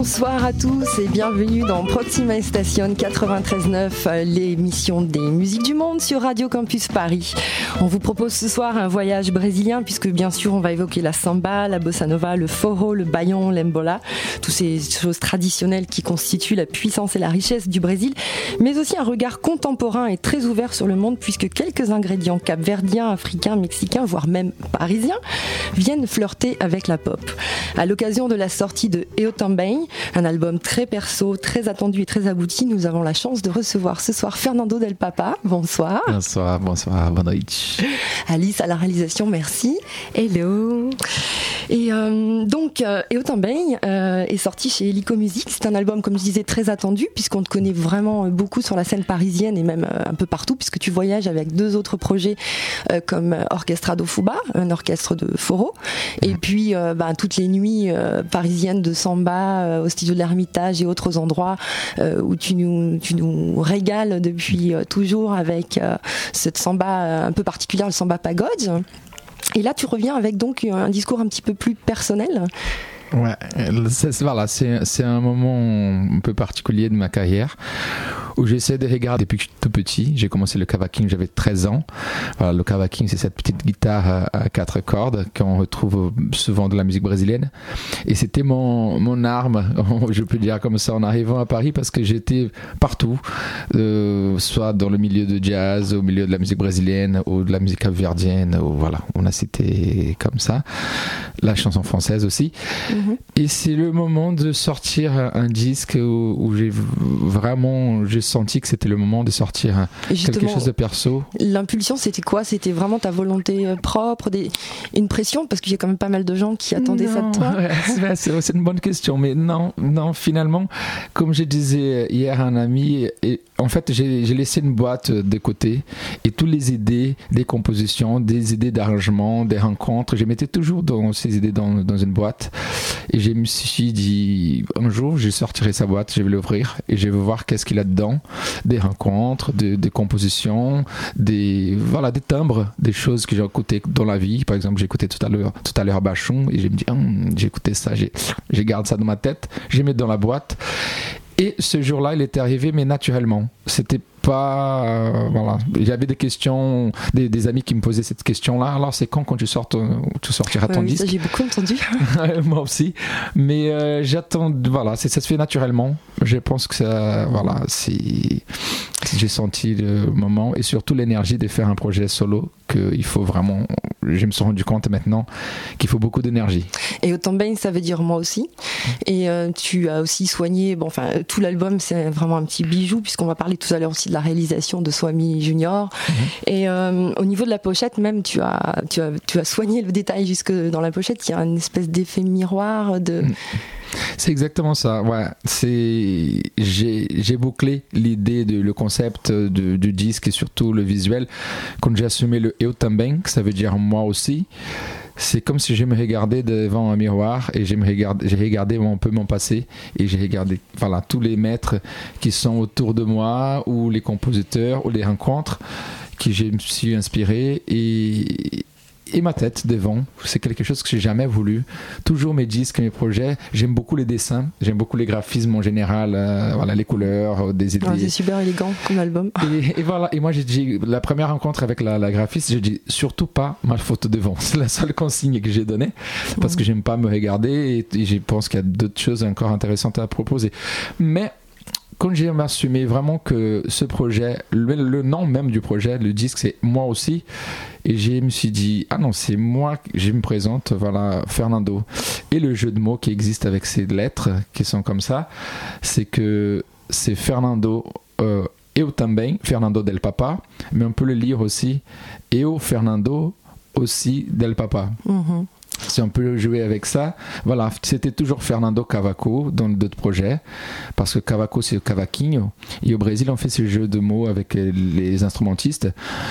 Bonsoir à tous et bienvenue dans Proxima Station 93.9, l'émission des musiques du monde sur Radio Campus Paris. On vous propose ce soir un voyage brésilien puisque bien sûr on va évoquer la samba, la bossa nova, le forró, le baillon, l'embola, toutes ces choses traditionnelles qui constituent la puissance et la richesse du Brésil, mais aussi un regard contemporain et très ouvert sur le monde puisque quelques ingrédients capverdiens, africains, mexicains, voire même parisiens viennent flirter avec la pop. À l'occasion de la sortie de Eo Também, un album très perso, très attendu et très abouti, nous avons la chance de recevoir ce soir Fernando Del Papa. Bonsoir. Bonsoir, bonsoir, bonne nuit. Alice à la réalisation, merci. Hello. Et euh, donc, euh, Também euh, est sorti chez Helico Music. C'est un album, comme je disais, très attendu puisqu'on te connaît vraiment beaucoup sur la scène parisienne et même un peu partout puisque tu voyages avec deux autres projets comme Orchestrado Fuba, un orchestre de Foro, et puis bah, toutes les nuits parisiennes de samba au studio de l'Ermitage et autres endroits où tu nous, régales depuis toujours avec cette samba un peu particulière, le samba pagode. Et là, tu reviens avec donc un discours un petit peu plus personnel. Ouais, c'est, voilà, c'est, un moment un peu particulier de ma carrière où j'essaie de regarder depuis tout petit. J'ai commencé le cavaquing, j'avais 13 ans. Voilà, le cavaquing, c'est cette petite guitare à, quatre cordes qu'on retrouve souvent dans la musique brésilienne. Et c'était mon, mon arme, je peux dire comme ça, en arrivant à Paris parce que j'étais partout, euh, soit dans le milieu de jazz, au milieu de la musique brésilienne ou de la musique capverdienne, ou voilà, on a cité comme ça. La chanson française aussi. Et c'est le moment de sortir un disque où, où j'ai vraiment, j'ai senti que c'était le moment de sortir quelque chose de perso. L'impulsion, c'était quoi? C'était vraiment ta volonté euh, propre, des... une pression? Parce qu'il y a quand même pas mal de gens qui attendaient ça de toi. c'est une bonne question, mais non, non, finalement, comme je disais hier à un ami, et en fait, j'ai laissé une boîte de côté et toutes les idées des compositions, des idées d'arrangement, des rencontres, je mettais toujours dans ces idées dans, dans une boîte. Et je me suis dit, un jour, je sortirai sa boîte, je vais l'ouvrir et je vais voir qu'est-ce qu'il a dedans des rencontres, des, compositions, des voilà des timbres, des choses que j'ai écoutées dans la vie. Par exemple, j'ai écouté tout à l'heure tout à l'heure Bachon et je me dis hum, j'ai écouté ça, j'ai garde ça dans ma tête, j'ai mis dans la boîte. Et ce jour-là, il était arrivé, mais naturellement. C'était pas euh, voilà. Il y avait des questions des, amis qui me posaient cette question là alors c'est quand quand tu sors tu sortiras ton disque j'ai beaucoup entendu. Moi aussi. Mais euh, j'attends voilà ça se fait naturellement. Je pense que ça voilà c'est j'ai senti le moment et surtout l'énergie de faire un projet solo qu'il faut vraiment je me suis rendu compte maintenant qu'il faut beaucoup d'énergie et autant bien ça veut dire moi aussi et euh, tu as aussi soigné bon enfin tout l'album c'est vraiment un petit bijou puisqu'on va parler tout à l'heure aussi de la réalisation de Swami Junior. Mhm. Et euh, au niveau de la pochette, même, tu as, tu as, tu as soigné le détail jusque dans la pochette. Il y a une espèce d'effet miroir de. Mhm. C'est exactement ça. Ouais, c'est j'ai bouclé l'idée de le concept du disque et surtout le visuel quand j'ai assumé le Eu também, ça veut dire moi aussi c'est comme si je me regardais devant un miroir et j'ai regardé un peu mon passé et j'ai regardé voilà, tous les maîtres qui sont autour de moi ou les compositeurs ou les rencontres qui je me suis inspiré et, et ma tête devant. C'est quelque chose que j'ai jamais voulu. Toujours mes disques, mes projets. J'aime beaucoup les dessins. J'aime beaucoup les graphismes en général. Euh, voilà, les couleurs, euh, des idées. c'est super élégant comme album. Et, voilà. Et moi, j'ai dit, la première rencontre avec la, graphiste, j'ai dit surtout pas ma photo devant. C'est la seule consigne que j'ai donnée parce que j'aime pas me regarder et, et je pense qu'il y a d'autres choses encore intéressantes à proposer. Mais quand j'ai assumé vraiment que ce projet, le, nom même du projet, le disque, c'est moi aussi, et je me suis dit, ah non, c'est moi, je me présente, voilà, Fernando. Et le jeu de mots qui existe avec ces lettres qui sont comme ça, c'est que c'est Fernando. Euh, eu Fernando del Papa, mais on peut le lire aussi, eu Fernando aussi del Papa. Mm-hmm si on peut jouer avec ça. Voilà, c'était toujours Fernando Cavaco dans d'autres projets, parce que Cavaco c'est cavaquinho, et au Brésil on fait ce jeu de mots avec les instrumentistes.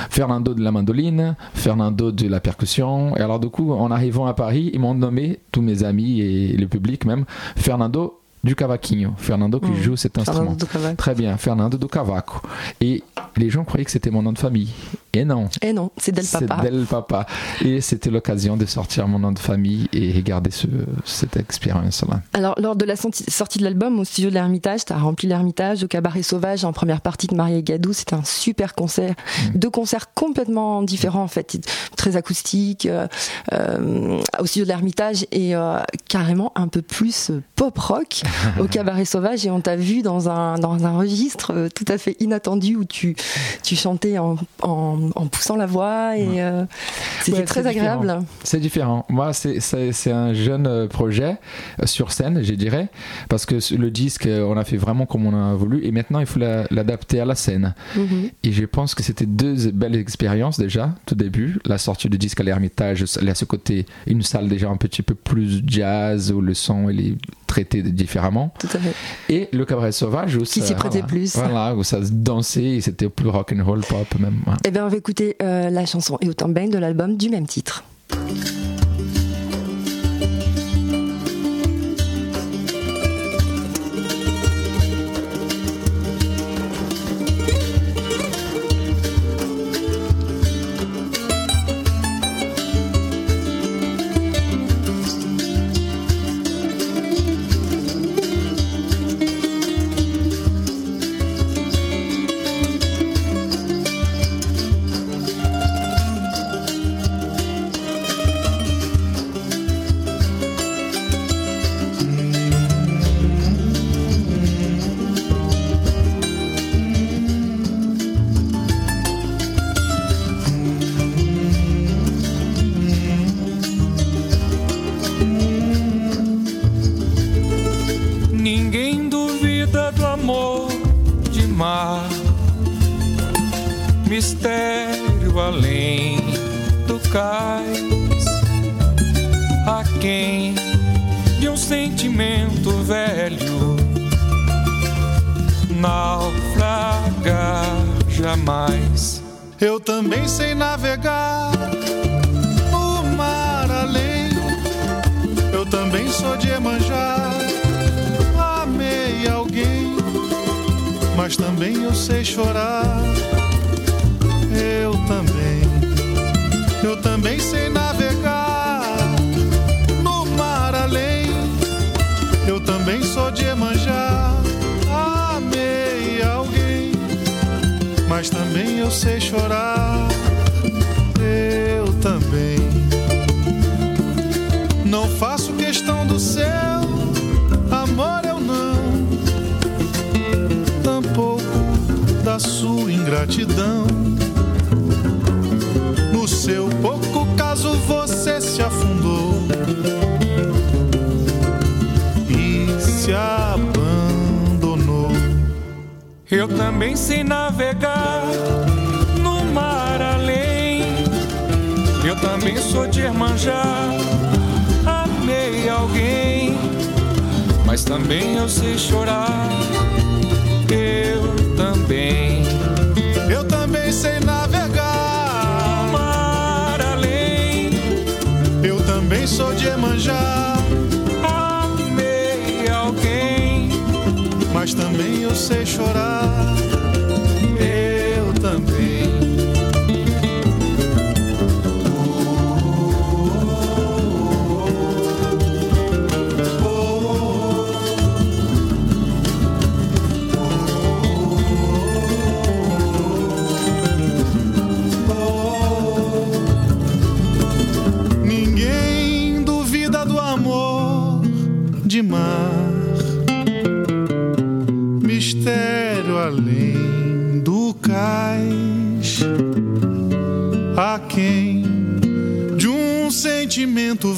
Fernando de la mandoline, Fernando de la percussion, et alors du coup en arrivant à Paris, ils m'ont nommé, tous mes amis et le public même, Fernando du cavaquinho. Fernando qui Mmh. joue cet instrument. Fernando do Cavaco. Très bien, Fernando do Cavaco. Et les gens croyaient que c'était mon nom de famille. Et non. Eh non, c'est Del C'est Papa. Del Papa. Et c'était l'occasion de sortir mon nom de famille et regarder ce, cette expérience-là. Alors, lors de la sorti- sortie de l'album au studio de l'Ermitage, tu as rempli l'Ermitage au Cabaret Sauvage en première partie de Marie Gadou. C'était un super concert. Deux concerts complètement différents, en fait. Très acoustiques, euh, euh, au studio de l'Ermitage et euh, carrément un peu plus pop-rock au Cabaret Sauvage. Et on t'a vu dans un, dans un registre euh, tout à fait inattendu où tu, tu chantais en, en, en poussant la voix et euh, c'était Ouais, très agréable. C'est différent. Moi, c'est- un jeune euh, projet sur scène, je dirais, parce que le disque, on a fait vraiment comme on a voulu, et maintenant il faut la- l'adapter à la scène. Mhm. Et je pense que c'était deux belles expériences déjà, tout début. La sortie du disque à l'Ermitage, il y a ce côté, une salle déjà un petit peu plus jazz, où le son il est traité différemment. Tout à fait. Et le cabaret sauvage, où Qui s'y prêtait voilà, plus. Voilà, où ça se dansait, et c'était plus rock and roll pop même. ouais. Eh bien, on va écouter euh, la chanson Et autant bang de l'album du même titre. Eu também sei navegar no mar além. Eu também sou de Emanjá. Amei alguém mas também eu sei chorar. Eu também não faço questão do seu amor, eu não, tampouco da sua ingratidão. Pouco caso você se afundou e se abandonou. Eu também sei navegar no mar além. Eu também sou de Irmanjá. Amei alguém, mas também eu sei chorar. Eu também. Sou de Emanjá, Amei alguém, mas também eu sei chorar. Eu também.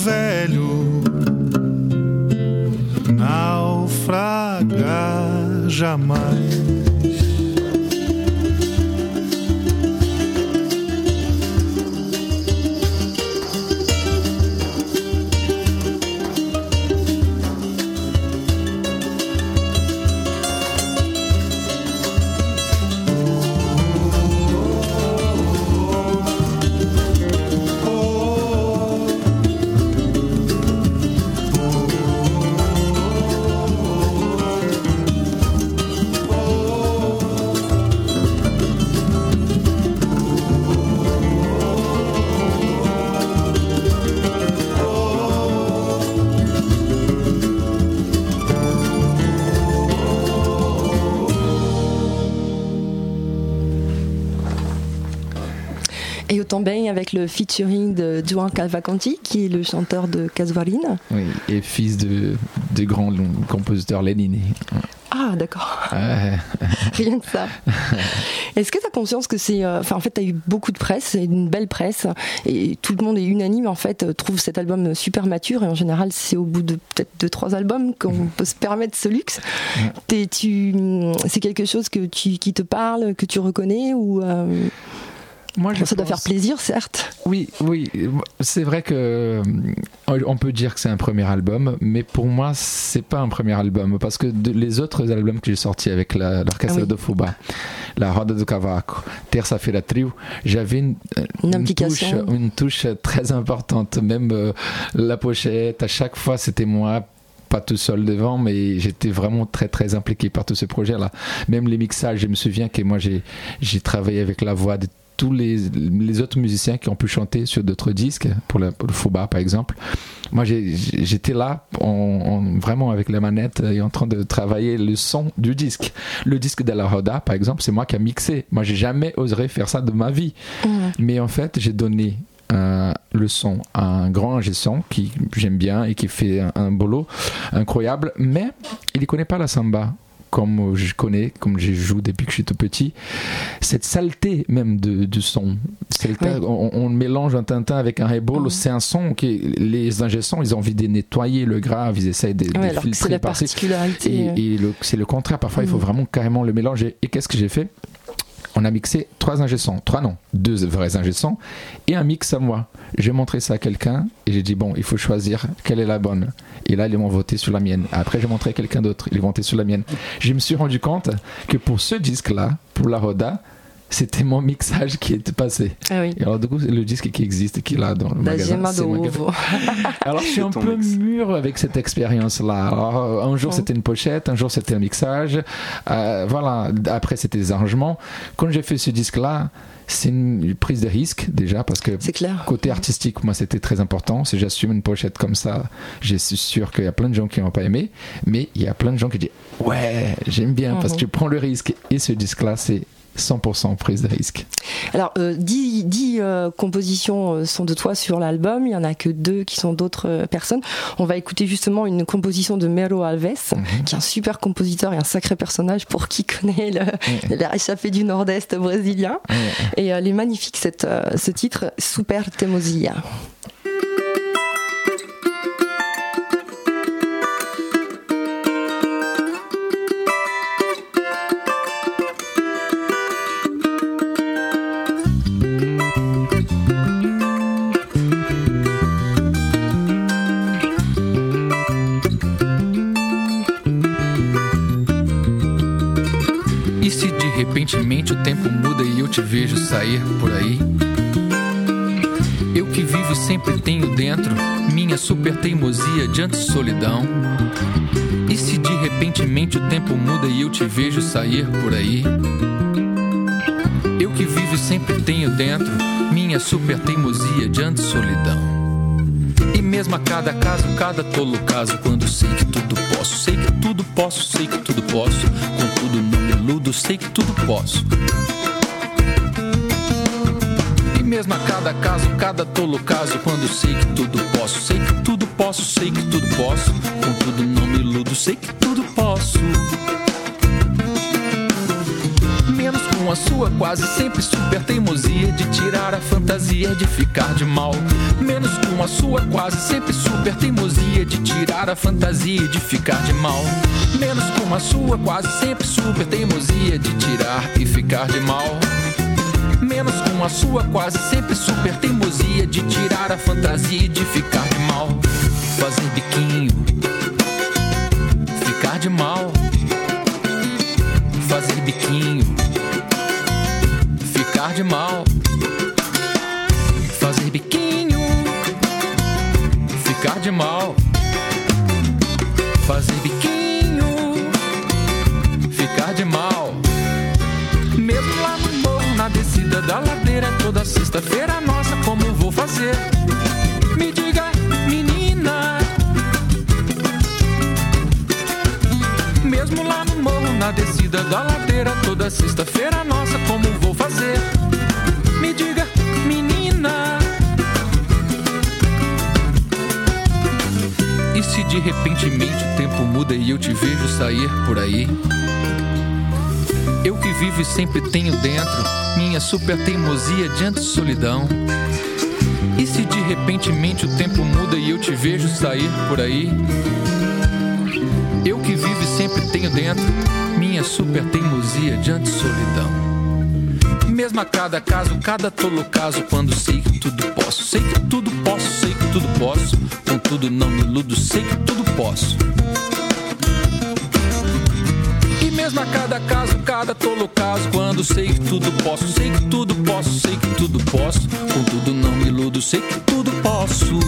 Velho naufragar jamais. Avec le featuring de Juan Calvacanti, qui est le chanteur de Casuarina. Oui, et fils de, de grands compositeurs Lénine. Ah, d'accord. Rien que ça. Est-ce que tu as conscience que c'est. euh, Enfin, en fait, tu as eu beaucoup de presse, une belle presse, et tout le monde est unanime, en fait, euh, trouve cet album super mature, et en général, c'est au bout de peut-être deux, trois albums qu'on peut se permettre ce luxe. Tu, c'est quelque chose que tu, qui te parle, que tu reconnais, ou. euh, Moi, je ça doit faire plaisir, certes. Oui, oui, c'est vrai que euh, on peut dire que c'est un premier album, mais pour moi, c'est pas un premier album parce que de- les autres albums que j'ai sortis avec l'orchestre Ah oui. de Fuba, la Roda do Cavaco, Terça Feira Trio, j'avais une, Une touche, une touche très importante. Même euh, la pochette, à chaque fois, c'était moi pas tout seul devant, mais j'étais vraiment très très impliqué par tout ce projet-là. Même les mixages, je me souviens que moi j'ai travaillé avec la voix de tous les, les autres musiciens qui ont pu chanter sur d'autres disques, pour, le Fouba par exemple. Moi j'étais là en, en- vraiment avec la manette et en train de travailler le son du disque. Le disque de la Roda par exemple, c'est moi qui a mixé. Moi j'ai jamais osé faire ça de ma vie. Mais en fait, j'ai donné euh, le son à un grand ingé son qui j'aime bien et qui fait un, un boulot incroyable, mais il ne connaît pas la samba comme je connais, comme je joue depuis que je suis tout petit. Cette saleté même de, du son, Oui. on, on mélange un tintin avec un rebolo, c'est un son qui les ingé sons, ils ont envie de nettoyer le grave, ils essayent de, de Ouais, que c'est filtrer la particularité. Et, euh, et c'est le contraire. Parfois, il faut Mm. vraiment carrément le mélanger. Et qu'est-ce que j'ai fait? On a mixé trois ingé sons. Trois non, deux vrais ingé sons et un mix à moi. J'ai montré ça à quelqu'un et j'ai dit bon, il faut choisir quelle est la bonne. Et là, ils m'ont voté sur la mienne. Après, j'ai montré à quelqu'un d'autre. Ils ont voté sur la mienne. Je me suis rendu compte que pour ce disque-là, pour la Roda, c'était mon mixage qui était passé. Ah oui. Et alors, du coup, c'est le disque qui existe qui est là dans le magasin. Ai fait. d'Ovo. Alors je suis un peu mix. mûr avec cette expérience-là. Alors, euh, un jour Ouais. c'était une pochette, un jour c'était un mixage. Euh, voilà. Après c'était des arrangements. Quand j'ai fait ce disque-là, c'est une prise de risque déjà parce que clair. côté artistique, moi c'était très important. Si j'assume une pochette comme ça, je suis sûr qu'il y a plein de gens qui n'ont pas aimé, mais il y a plein de gens qui disent ouais j'aime bien parce que tu prends le risque. Et ce disque-là c'est 100% prise de risque. Alors, euh, 10, 10, euh, compositions euh, sont de toi sur l'album. Il y en a que deux qui sont d'autres euh, personnes. On va écouter justement une composition de Mero Alves, Mhm. qui est un super compositeur et un sacré personnage pour qui connaît le, la échappée du Nord-Est brésilien. Et euh, elle est magnifique, cette, euh, ce titre, Super Temosia. Repentemente o tempo muda e eu te vejo sair por aí? Eu que vivo e sempre tenho dentro minha super teimosia diante solidão. E se de repentemente o tempo muda e eu te vejo sair por aí? Eu que vivo e sempre tenho dentro minha super teimosia diante solidão. E mesmo a cada caso, cada tolo caso, quando sei que tudo posso, sei que tudo posso, sei que tudo posso, contudo não me iludo, sei que tudo posso. E mesmo a cada caso, cada tolo caso, quando sei que tudo posso, sei que tudo posso, sei que tudo posso, contudo não me iludo, sei que tudo posso. Com a sua quase sempre super teimosia de tirar a fantasia de ficar de mal. Menos com a sua quase sempre super teimosia de tirar a fantasia de ficar de mal. Menos com a sua quase sempre super teimosia de tirar e ficar de mal. Menos com a sua quase sempre super teimosia de tirar a fantasia de ficar de mal. Fazer biquinho, ficar de mal. Ficar de mal. Fazer biquinho, ficar de mal. Fazer biquinho, ficar de mal. Mesmo lá no morro, na descida da ladeira, toda sexta-feira, nossa, como vou fazer? Me diga, menina. Mesmo lá no morro, na descida da ladeira, toda sexta-feira, nossa, como vou fazer? De repentemente o tempo muda e eu te vejo sair por aí? Eu que vivo e sempre tenho dentro minha super teimosia diante de solidão. E se de repentemente o tempo muda e eu te vejo sair por aí? Eu que vivo e sempre tenho dentro minha super teimosia diante de solidão. Mesmo a cada caso, cada tolo caso, quando sei que tudo posso, sei que tudo posso, sei que tudo posso, contudo não me iludo, sei que tudo posso. E mesmo a cada caso, cada tolo caso, quando sei que tudo posso, sei que tudo posso, sei que tudo posso, contudo não me iludo, sei que tudo posso.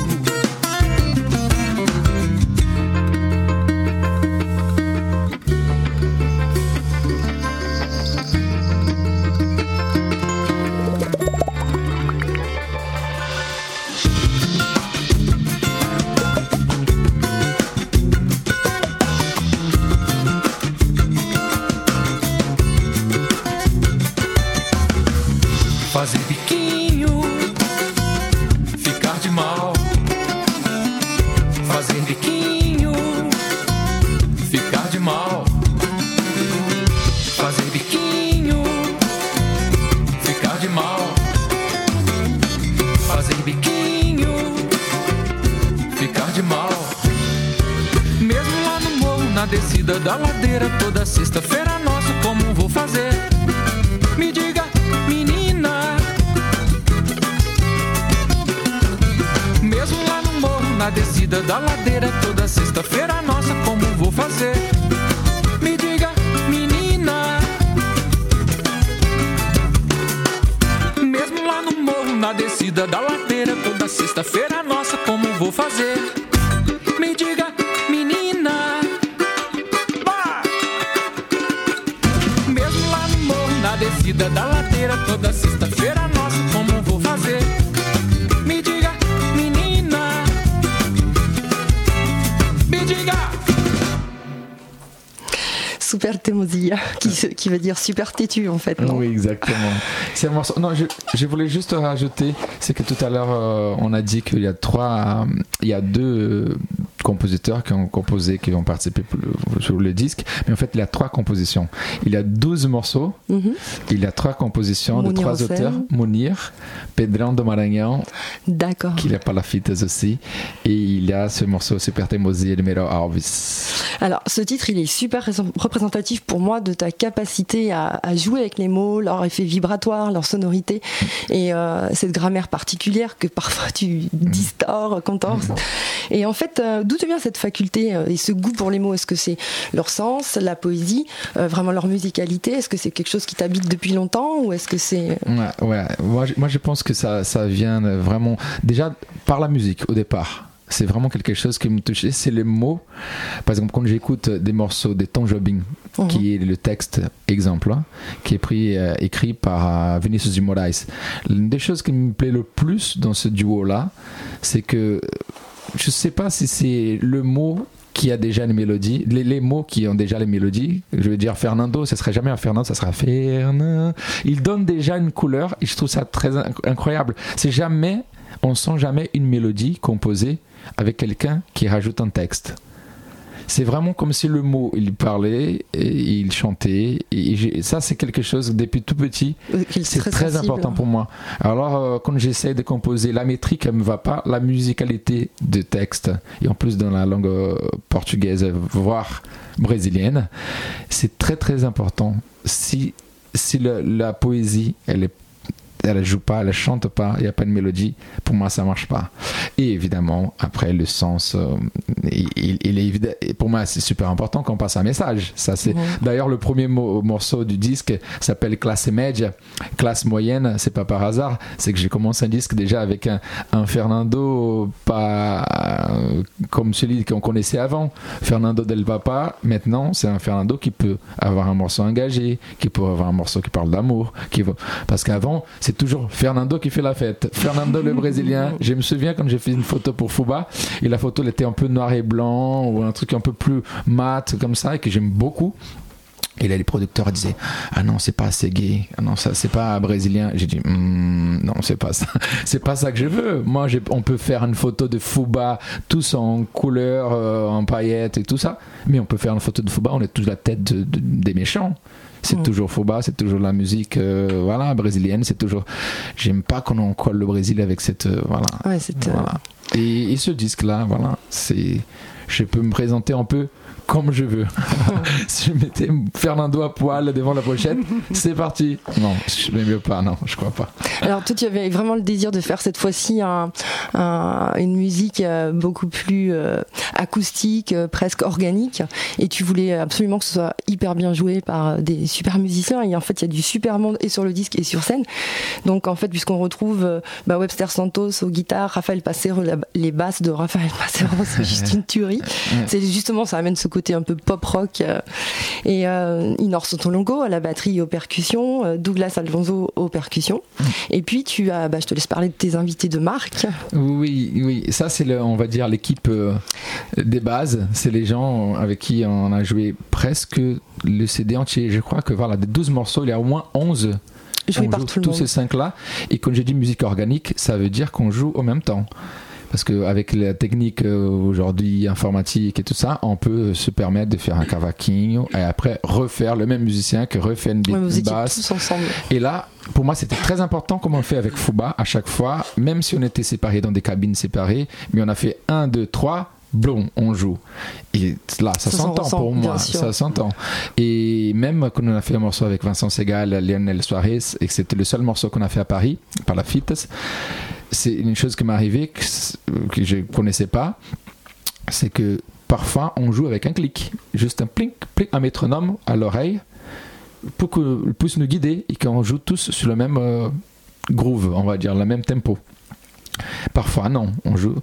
Veut dire super têtu en fait. Non Oui, exactement. C'est un morceau. Non, je, je voulais juste rajouter, c'est que tout à l'heure, euh, on a dit qu'il y a trois, euh, il y a deux euh, compositeurs qui ont composé, qui ont participé sur le disque, mais en fait, il y a trois compositions. Il y a 12 morceaux, Mhm. il y a trois compositions de trois auteurs Mounir, Pedrão de Maranhão, D'accord. qui est pas la fites aussi, et il y a ce morceau Super Teimosia de Mero Alves. Alors, ce titre, il est super rés- représentatif pour moi de ta capacité à, à jouer avec les mots, leur effet vibratoire, leur sonorité et euh, cette grammaire particulière que parfois tu distors, contorses. Et en fait, euh, d'où te vient cette faculté euh, et ce goût pour les mots? Est-ce que c'est leur sens, la poésie, euh, vraiment leur musicalité? Est-ce que c'est quelque chose qui t'habite depuis longtemps ou est-ce que c'est Ouais, ouais. Moi, je, moi, je pense que ça, ça vient vraiment déjà par la musique au départ. C'est vraiment quelque chose qui me touchait. C'est les mots. Par exemple, quand j'écoute des morceaux de Tom Jobim, Mhm. qui est le texte exemple, hein, qui est pris, euh, écrit par euh, Vinicius de Moraes. L'une des choses qui me plaît le plus dans ce duo-là, c'est que je sais pas si c'est le mot qui a déjà une mélodie, les, les mots qui ont déjà les mélodies. Je veux dire, Fernando, ce serait jamais un Fernando, ça sera Fernando. Il donne déjà une couleur et je trouve ça très inc- incroyable. C'est jamais, on sent jamais une mélodie composée avec quelqu'un qui rajoute un texte. C'est vraiment comme si le mot, il parlait et il chantait. Et ça, c'est quelque chose depuis tout petit. euh, C'est très important pour moi. Alors, euh, quand j'essaie de composer, la métrique, elle me va pas. La musicalité du texte, et en plus dans la langue euh, portugaise, voire brésilienne, c'est très très important. Si, si le- la poésie, elle est elle joue pas, elle chante pas, il n'y a pas de mélodie, pour moi ça marche pas. Et évidemment, après le sens, euh, il, est évident, et pour moi c'est super important qu'on passe un message. Ça c'est d'ailleurs le premier mo- morceau du disque s'appelle Classe Media, classe moyenne. C'est pas par hasard, c'est que j'ai commencé un disque déjà avec un, un Fernando pas euh, comme celui qu'on connaissait avant, Fernando del Papa. Maintenant c'est un Fernando qui peut avoir un morceau engagé, qui peut avoir un morceau qui parle d'amour, qui parce qu'avant c'est toujours Fernando qui fait la fête. Fernando le Brésilien. Je me souviens quand j'ai fait une photo pour Fuba et la photo elle était un peu noir et blanc ou un truc un peu plus mat comme ça et que j'aime beaucoup. Et là, les producteurs disaient Ah non, c'est pas assez gay. Ah non, ça, c'est pas brésilien. J'ai dit Hmm, Non, c'est pas ça. C'est pas ça que je veux. Moi, on peut faire une photo de Fuba, tous en couleur, euh, en paillettes et tout ça. Mais on peut faire une photo de Fuba, on est tous la tête de- de- des méchants. C'est Mm. toujours Fuba, c'est toujours la musique euh, voilà, brésilienne. C'est toujours. J'aime pas qu'on en colle le Brésil avec cette. euh, voilà. Ouais, c'est, euh, Voilà. Et, et ce disque-là, voilà, c'est, je peux me présenter un peu comme je veux. si je mettais Fernando à poil devant la pochette, c'est parti. Non, je n'aime mieux pas, non, je crois pas. Alors toi, tu avais vraiment le désir de faire cette fois-ci un, un- une musique euh, beaucoup plus euh, acoustique, euh, presque organique, et tu voulais absolument que ce soit hyper bien joué par des super musiciens. Et en fait, il y a du super monde et sur le disque et sur scène. Donc en fait, puisqu'on retrouve bah, Webster Santos aux guitares, Raphaël Passero, la- les basses de Raphaël Passero, c'est juste une tuerie. C'est justement, ça amène ce côté un peu pop rock. euh, et euh, Inor Sotolongo à la batterie et aux percussions, euh, Douglas Alfonso aux percussions. Et puis tu as, bah, je te laisse parler de tes invités de marque. Oui, oui, ça c'est, le, on va dire, l'équipe euh, des bases. C'est les gens avec qui on a joué presque le CD entier. Je crois que voilà, des 12 morceaux, il y a au moins 11 Joué on par joue tout le tous monde. ces cinq là et quand j'ai dit musique organique ça veut dire qu'on joue au même temps parce qu'avec la technique euh, aujourd'hui informatique et tout ça on peut se permettre de faire un cavaquinho et après refaire le même musicien que refait une, Ouais, une basse tous ensemble. et là, pour moi, c'était très important comme on le fait avec Fuba à chaque fois, même si on était séparés dans des cabines séparées, mais on a fait un, deux, trois, blum, on joue. Et là, ça, Ça s'en s'entend pour moi, ça s'entend. Et même quand on a fait un morceau avec Vincent Segal, Lionel Suarez, et que c'était le seul morceau qu'on a fait à Paris, par la FITES, c'est une chose qui m'est arrivée que, que je connaissais pas, c'est que parfois on joue avec un clic, juste un plink, plink, un métronome à l'oreille pour qu'il puisse nous guider et qu'on joue tous sur le même euh, groove, on va dire, le même tempo. Parfois, non, on joue.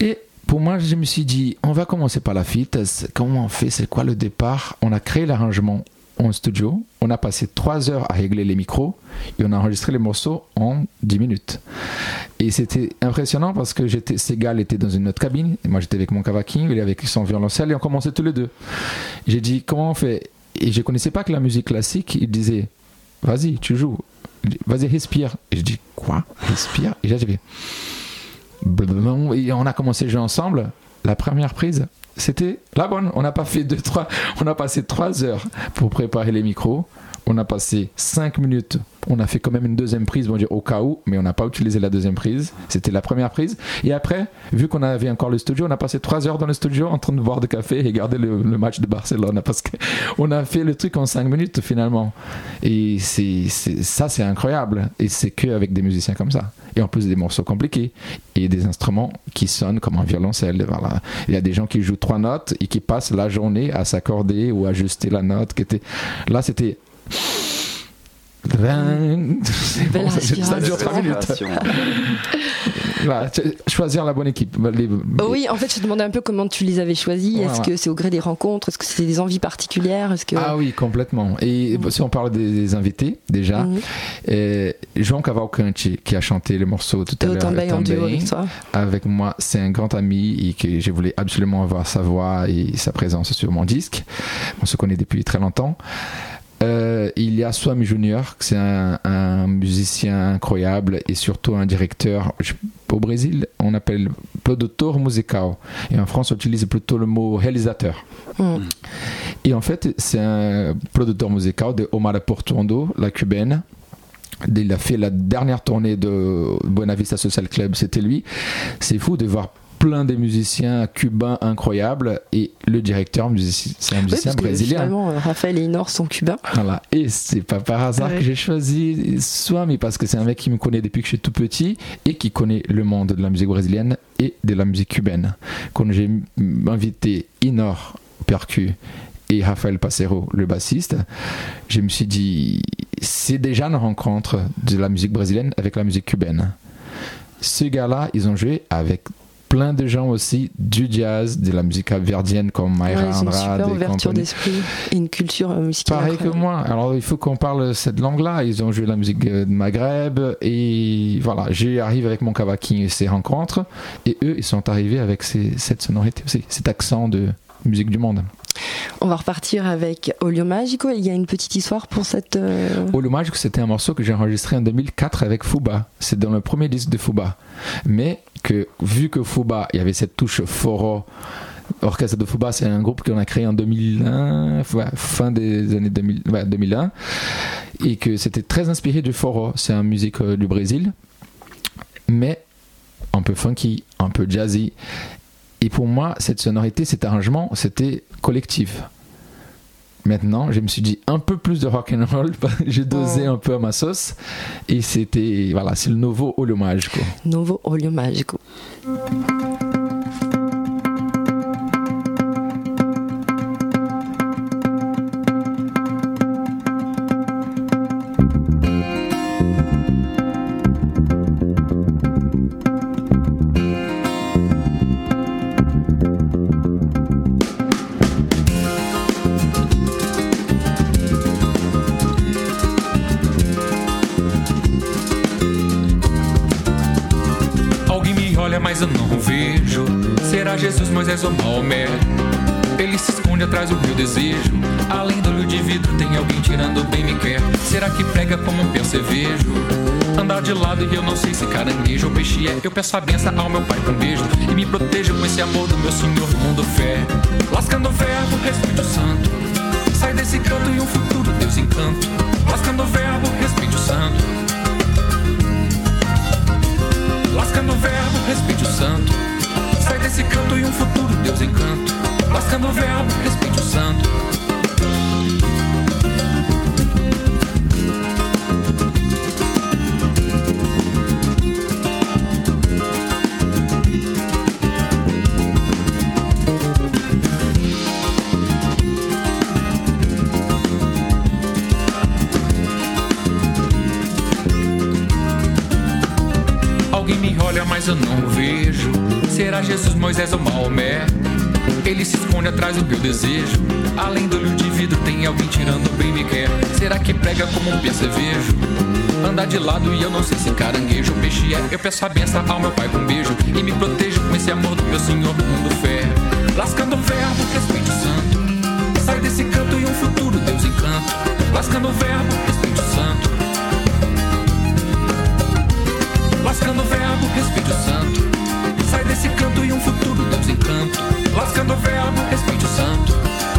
Et pour moi, je me suis dit, on va commencer par la fitness. Comment on fait C'est quoi le départ? On a créé l'arrangement en studio. On a passé trois heures à régler les micros et on a enregistré les morceaux en 10 minutes. Et c'était impressionnant parce que j'étais, Segal était dans une autre cabine et moi j'étais avec mon cavaquinho, il avec son violoncelle et on commençait tous les deux. J'ai dit, comment on fait? Et je connaissais pas que la musique classique, il disait, vas-y, tu joues. Vas-y, respire. Et je dis, quoi? Respire? Et là, j'ai fait. Et on a commencé à jouer ensemble. La première prise, c'était la bonne. On n'a pas fait deux, trois. On a passé trois heures pour préparer les micros. On a passé cinq minutes. On a fait quand même une deuxième prise, bon au cas où, mais on n'a pas utilisé la deuxième prise. C'était la première prise. Et après, vu qu'on avait encore le studio, on a passé trois heures dans le studio en train de boire de café et regarder le, match de Barcelone parce qu'on a fait le truc en cinq minutes finalement. Et c'est, ça, c'est incroyable. Et c'est que avec des musiciens comme ça. Et en plus des morceaux compliqués et des instruments qui sonnent comme un violoncelle. Il y a des gens qui jouent trois notes et qui passent la journée à s'accorder ou ajuster la note. Là, c'était. C'est bon, ça, ça dure inspiration. trois minutes. Voilà, tu- choisir la bonne équipe. Les- Oh oui, en fait, je te demandais un peu comment tu les avais choisis. Ouais, Est-ce ouais. que c'est au gré des rencontres? Est-ce que c'était des envies particulières? Est-ce que Ah oui, complètement. Et si on parle des invités, déjà, euh, João Cavalcanti, qui a chanté le morceau tout à Et l'heure, avec moi, c'est un grand ami et que je voulais absolument avoir sa voix et sa présence sur mon disque. On se connaît depuis très longtemps. Euh, il y a Swami Junior, c'est un, un musicien incroyable et surtout un directeur. Je- Au Brésil, on appelle producteur musical et en France, on utilise plutôt le mot réalisateur. Mm. Et en fait, c'est un producteur musical de Omar Portuondo, la cubaine. Il a fait la dernière tournée de Buena Vista Social Club, c'était lui. C'est fou de voir plein de musiciens cubains incroyables et le directeur, c'est un musicien brésilien. finalement, euh, Raphaël et Inor sont cubains. Voilà. Et c'est pas par hasard Ouais. que j'ai choisi Swami parce que c'est un mec qui me connaît depuis que je suis tout petit et qui connaît le monde de la musique brésilienne et de la musique cubaine. Quand j'ai invité Inor percu et Rafael Passero, le bassiste, je me suis dit, c'est déjà une rencontre de la musique brésilienne avec la musique cubaine. Ces gars-là, ils ont joué avec plein de gens aussi du jazz, de la musique verdienne comme Mayra Ouais, une Andrade et ouverture d'esprit et une culture euh, musicale. Pareil que moi. Alors il faut qu'on parle cette langue-là. Ils ont joué la musique euh, de Maghreb et voilà. J'arrive avec mon cavaquin et ces rencontres et eux ils sont arrivés avec ces- cette sonorité aussi, cet accent de musique du monde. On On va repartir avec Olio Magico. Il y a une petite histoire pour cette. Euh... Olio Magico, c'était un morceau que j'ai enregistré en 2004 avec Fuba. C'est dans le premier disque de Fuba. Mais que, vu que Fuba, il y avait cette touche foro. Orchestre de Fuba, c'est un groupe qu'on a créé en 2001, fin des années 2000, 2001, et que c'était très inspiré du foro. C'est une musique euh, du Brésil, mais un peu funky, un peu jazzy. Et pour moi, cette sonorité, cet arrangement, c'était collectif. Maintenant, je me suis dit un peu plus de rock and roll, j'ai dosé oh. un peu à ma sauce et c'était voilà, c'est le nouveau Olio Magico. Nouveau Olio Magico. De lado e eu não sei se caranguejo ou peixe é. Eu peço a benção ao meu pai com um beijo. E me proteja com esse amor do meu Senhor mundo fé. Lascando o verbo, respeite o santo. Sai desse canto e um futuro Deus encanto. Lascando o verbo, respeite o santo. Lascando o verbo, respeite o santo. Sai desse canto e um futuro Deus encanto. Lascando o verbo, respeite o santo. Jesus, Moisés ou Maomé? Ele se esconde atrás do meu desejo. Além do olho de vidro, tem alguém tirando bem me quer. Será que prega como um percevejo? Andar de lado e eu não sei se caranguejo ou peixe é. Eu peço a benção ao meu pai com um beijo. E me protejo com esse amor do meu Senhor, mundo fé. Lascando o verbo, respeite o santo. Sai desse canto e um futuro Deus encanto. Lascando o verbo, respeite o santo. Lascando o verbo, respeite o santo. Sai desse canto e um futuro Deus encanto. Lascando o verbo, respeite o santo.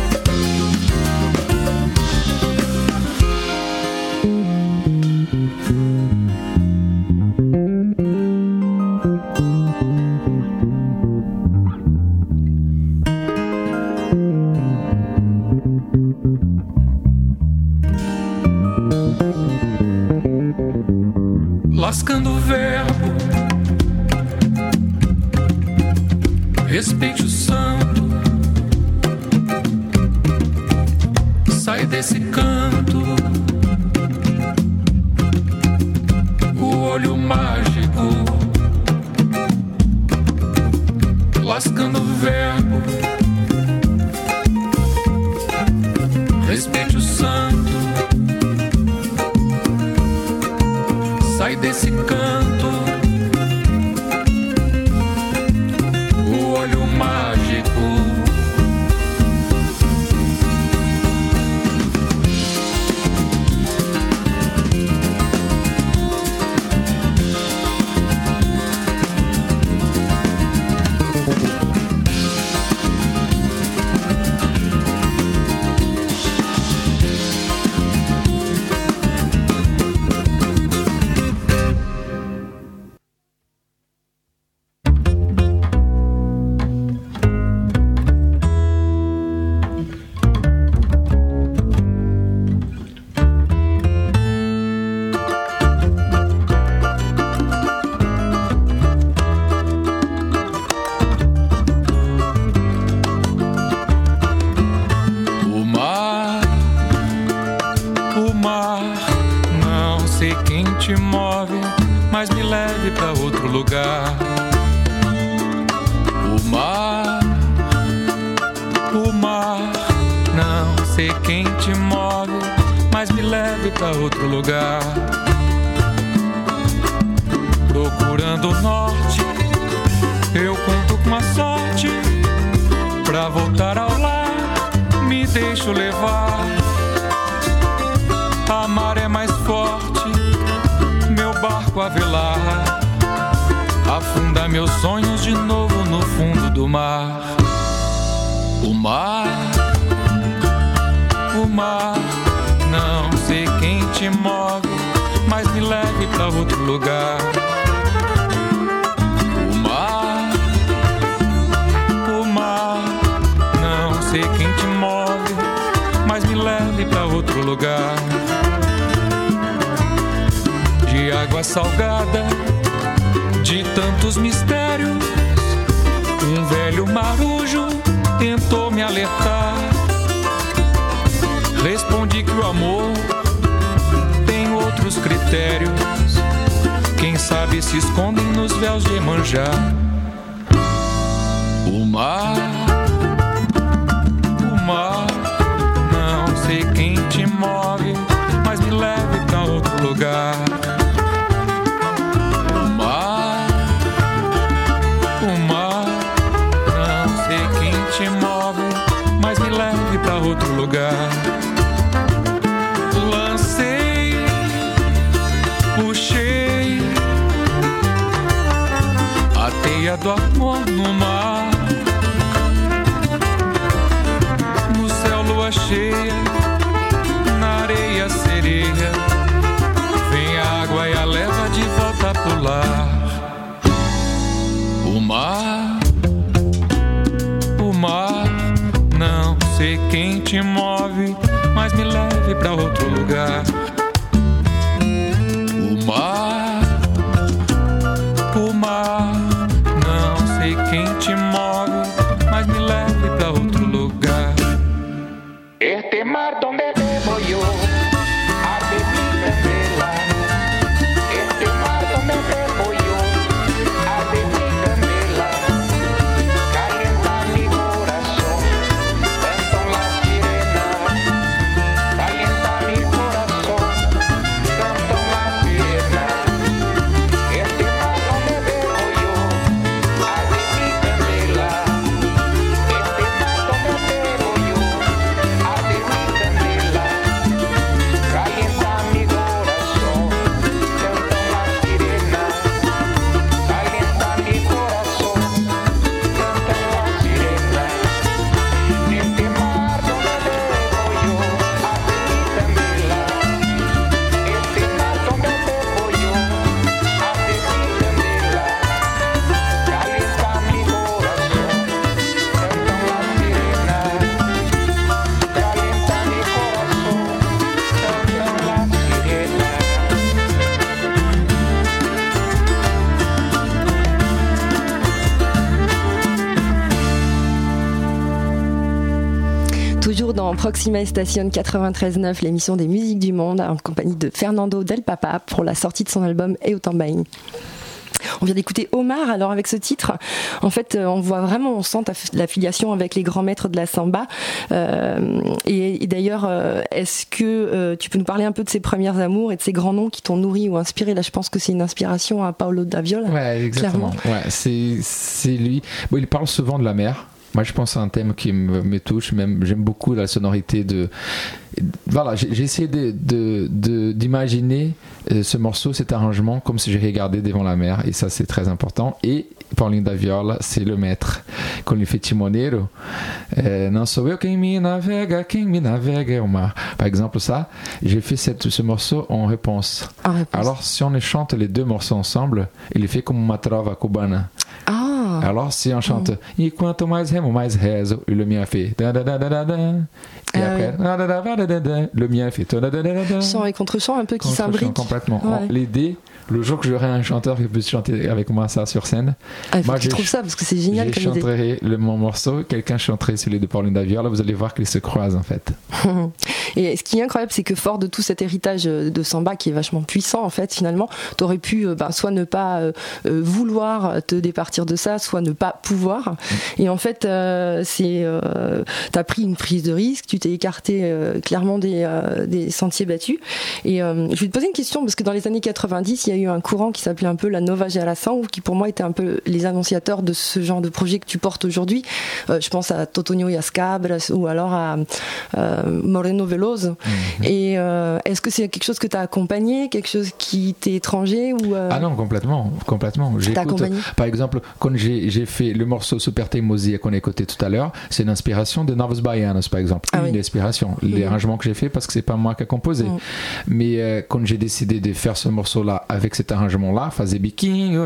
lugar. O mar, o mar, não sei quem te move, mas me leve para outro lugar. Procurando o norte, eu conto com a sorte pra voltar ao lar. Me deixo levar. A mar é mais forte, meu barco a velar. Afunda meus sonhos de novo no fundo do mar. O mar, o mar, não sei quem te move, mas me leve pra outro lugar. O mar, o mar, não sei quem te move, mas me leve pra outro lugar. De água salgada, de tantos mistérios, um velho marujo tentou me alertar. Respondi que o amor tem outros critérios. Quem sabe se escondem nos véus de Emanjá. O mar, o mar, não sei quem te move, mas me leve pra outro lugar. A teia do amor no mar. No céu, lua cheia, na areia, sereia. Vem a água e a leva de volta pro lar. O mar, o mar, não sei quem te move, mas me leve pra outro lugar. Proxima Station 93.9, l'émission des musiques du monde, en compagnie de Fernando Del Papa pour la sortie de son album Eotambain. On vient d'écouter Omar, alors avec ce titre, en fait, euh, on voit vraiment, on sent l'affiliation avec les grands maîtres de la samba. Euh, et, et d'ailleurs, euh, est-ce que euh, tu peux nous parler un peu de ses premières amours et de ces grands noms qui t'ont nourri ou inspiré? Là, je pense que c'est une inspiration à Paolo Daviola. Ouais, exactement. Ouais, c'est c'est lui. Bon, il parle souvent de la mer. Moi, je pense à un thème qui me, me touche. Même, j'aime beaucoup la sonorité de. Voilà, j'ai j'ai essayé de- de- de- d'imaginer euh, ce morceau, cet arrangement, comme si je regardais devant la mer. Et ça, c'est très important. Et Paulinho da Viola, c'est le maître. Quand il fait Timoneiro, euh, não sou eu quem me navega, quem me navega é o mar. Par exemple, ça, j'ai fait cette, ce morceau en réponse. En réponse. Alors, si on chante les deux morceaux ensemble, il fait comme uma trova cubana. ah, Alors, si on chante E quanto mais remo, mais rezo, et le mien fait da da da da da. Et Ah après, le mien fait da da da da chant et contre-chant un peu qui s'imbriquent. complètement. Ouais. L'idée, le jour que j'aurai un chanteur qui puisse chanter avec moi ça sur scène, Ah, Moi, j'ai- trouves ça parce que c'est génial je chanterai le, mon morceau, quelqu'un chanterait celui de Pauline Daviola, vous allez voir qu'ils se croisent en fait. Et ce qui est incroyable, c'est que fort de tout cet héritage de samba qui est vachement puissant, en fait, finalement, tu aurais pu ben, soit ne pas vouloir te départir de ça, soit ne pas pouvoir. Et en fait, c'est, t'as pris une prise de risque, tu t'es écarté clairement des, des sentiers battus. Et je vais te poser une question parce que dans les années 90, il y a eu un courant qui s'appelait un peu la Nova Génération, qui pour moi était un peu les annonciateurs de ce genre de projet que tu portes aujourd'hui. Euh, je pense à Totonio Yascabras ou alors à euh, Moreno Veloz. Mhm. Et euh, est-ce que c'est quelque chose que tu as accompagné, quelque chose qui t'est étranger ou Ah non, complètement, complètement. Par exemple, quand j'ai fait le morceau Super Teimosia qu'on a écouté tout à l'heure, c'est une inspiration de Novos Baianos, par exemple. Ah une inspiration. Les mhm. arrangements que j'ai fait parce que c'est pas moi qui a composé. Mhm. Mais quand j'ai décidé de faire ce morceau-là avec cet arrangement-là, faisait Biking,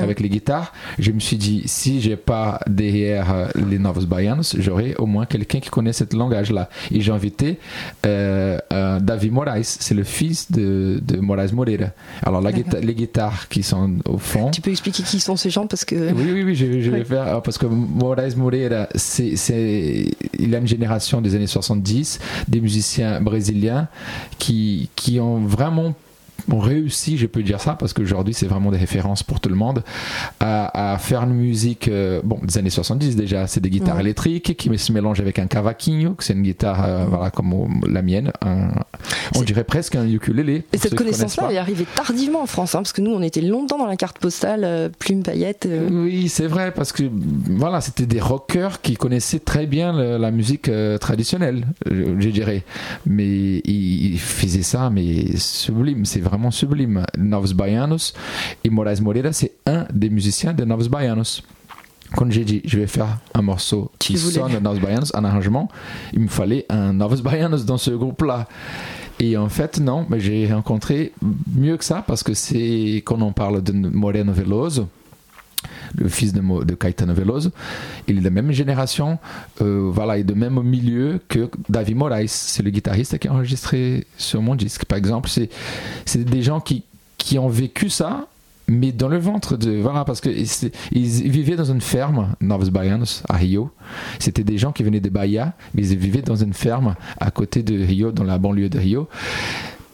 avec les guitares, je me suis dit, si j'ai pas derrière euh, les Novos Baianos, j'aurai au moins quelqu'un qui connaît ce langage-là. Et j'ai invité euh, euh, David Moraes, c'est le fils de, de Moraes Moreira. Alors la les guitares qui sont au fond. Tu peux expliquer qui sont ces gens parce que. Oui, oui, oui, je, vais faire parce que Moraes Moreira, c'est, il a une génération des années 70 des musiciens brésiliens qui qui ont vraiment ont réussi, je peux dire ça, parce qu'aujourd'hui c'est vraiment des références pour tout le monde, à, faire une musique, euh, bon, des années 70 déjà, c'est des guitares électriques qui se mélangent avec un cavaquinho, que c'est une guitare, euh, voilà, comme la mienne, on dirait presque un ukulélé. Et cette connaissance-là est arrivée tardivement en France, hein, parce que nous on était longtemps dans la carte postale, euh, plume paillette. Oui, c'est vrai, parce que voilà, c'était des rockers qui connaissaient très bien la musique traditionnelle, je, dirais. Mais ils, ils faisaient ça, mais sublime, c'est vraiment sublime. Novos Baianos et Moraes Moreira, c'est un des musiciens de Novos Baianos. Quand j'ai dit je vais faire un morceau qui sonne Novos Baianos, un arrangement, il me fallait un Novos Baianos dans ce groupe-là. Et en fait, non, mais j'ai rencontré mieux que ça parce que c'est quand on parle de Moreno Veloso, le fils de, de Caetano Veloso. Il est de la même génération, euh, voilà, de même milieu que David Moraes. C'est le guitariste qui a enregistré sur mon disque. Par exemple, c'est des gens qui, qui ont vécu ça, mais dans le ventre de voilà parce que ils vivaient dans une ferme Novos Baianos à Rio c'était des gens qui venaient de Bahia mais ils vivaient dans une ferme à côté de Rio dans la banlieue de Rio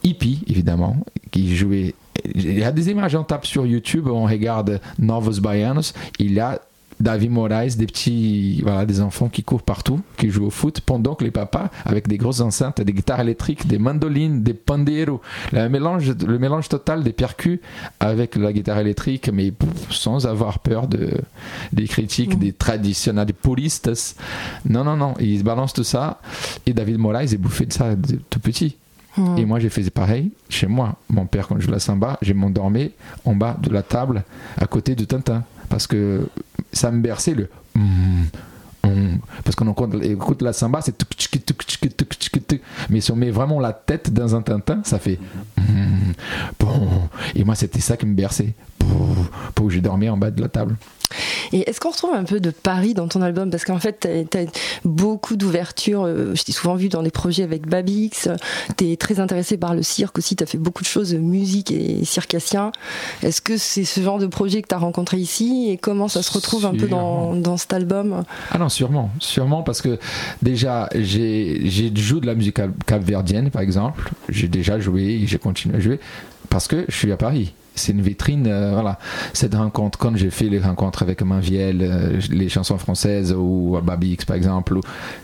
hippie évidemment qui jouaient il y a des images, on tape sur YouTube, on regarde Novos Baianos, il y a David Moraes, des petits, voilà, des enfants qui courent partout, qui jouent au foot, pendant que les papas, avec des grosses enceintes, des guitares électriques, des mandolines, des panderos, le mélange, le mélange total des percus avec la guitare électrique, mais sans avoir peur de, des critiques, des traditionnels, des puristes. Non, non, non, ils balancent tout ça. Et David Moraes est bouffé de ça tout petit. Hmm. Et moi, j'ai fait pareil chez moi. Mon père, quand je la samba, j'ai m'endormais en bas de la table à côté de Tintin. Parce que ça me berçait le. Hmm. Parce qu'on écoute la samba, c'est. Mais si on met vraiment la tête dans un Tintin, ça fait. Bon. Et moi, c'était ça qui me berçait. Pour que j'ai dormi en bas de la table. Et est-ce qu'on retrouve un peu de Paris dans ton album? Parce qu'en fait, tu as, beaucoup d'ouverture. Euh, je t'ai souvent vu dans des projets avec Babix. Tu es très intéressé par le cirque aussi. Tu as fait beaucoup de choses, musique et circassien. Est-ce que c'est ce genre de projet que tu as rencontré ici? Et comment ça se retrouve un peu dans, dans, cet album? Ah non, sûrement. Sûrement parce que déjà, j'ai joué de la musique capverdienne, par exemple. J'ai déjà joué et j'ai continué à jouer parce que je suis à Paris c'est une vitrine. Euh, voilà, cette rencontre, quand j'ai fait les rencontres avec Manviel, euh, les chansons françaises ou Babix par exemple,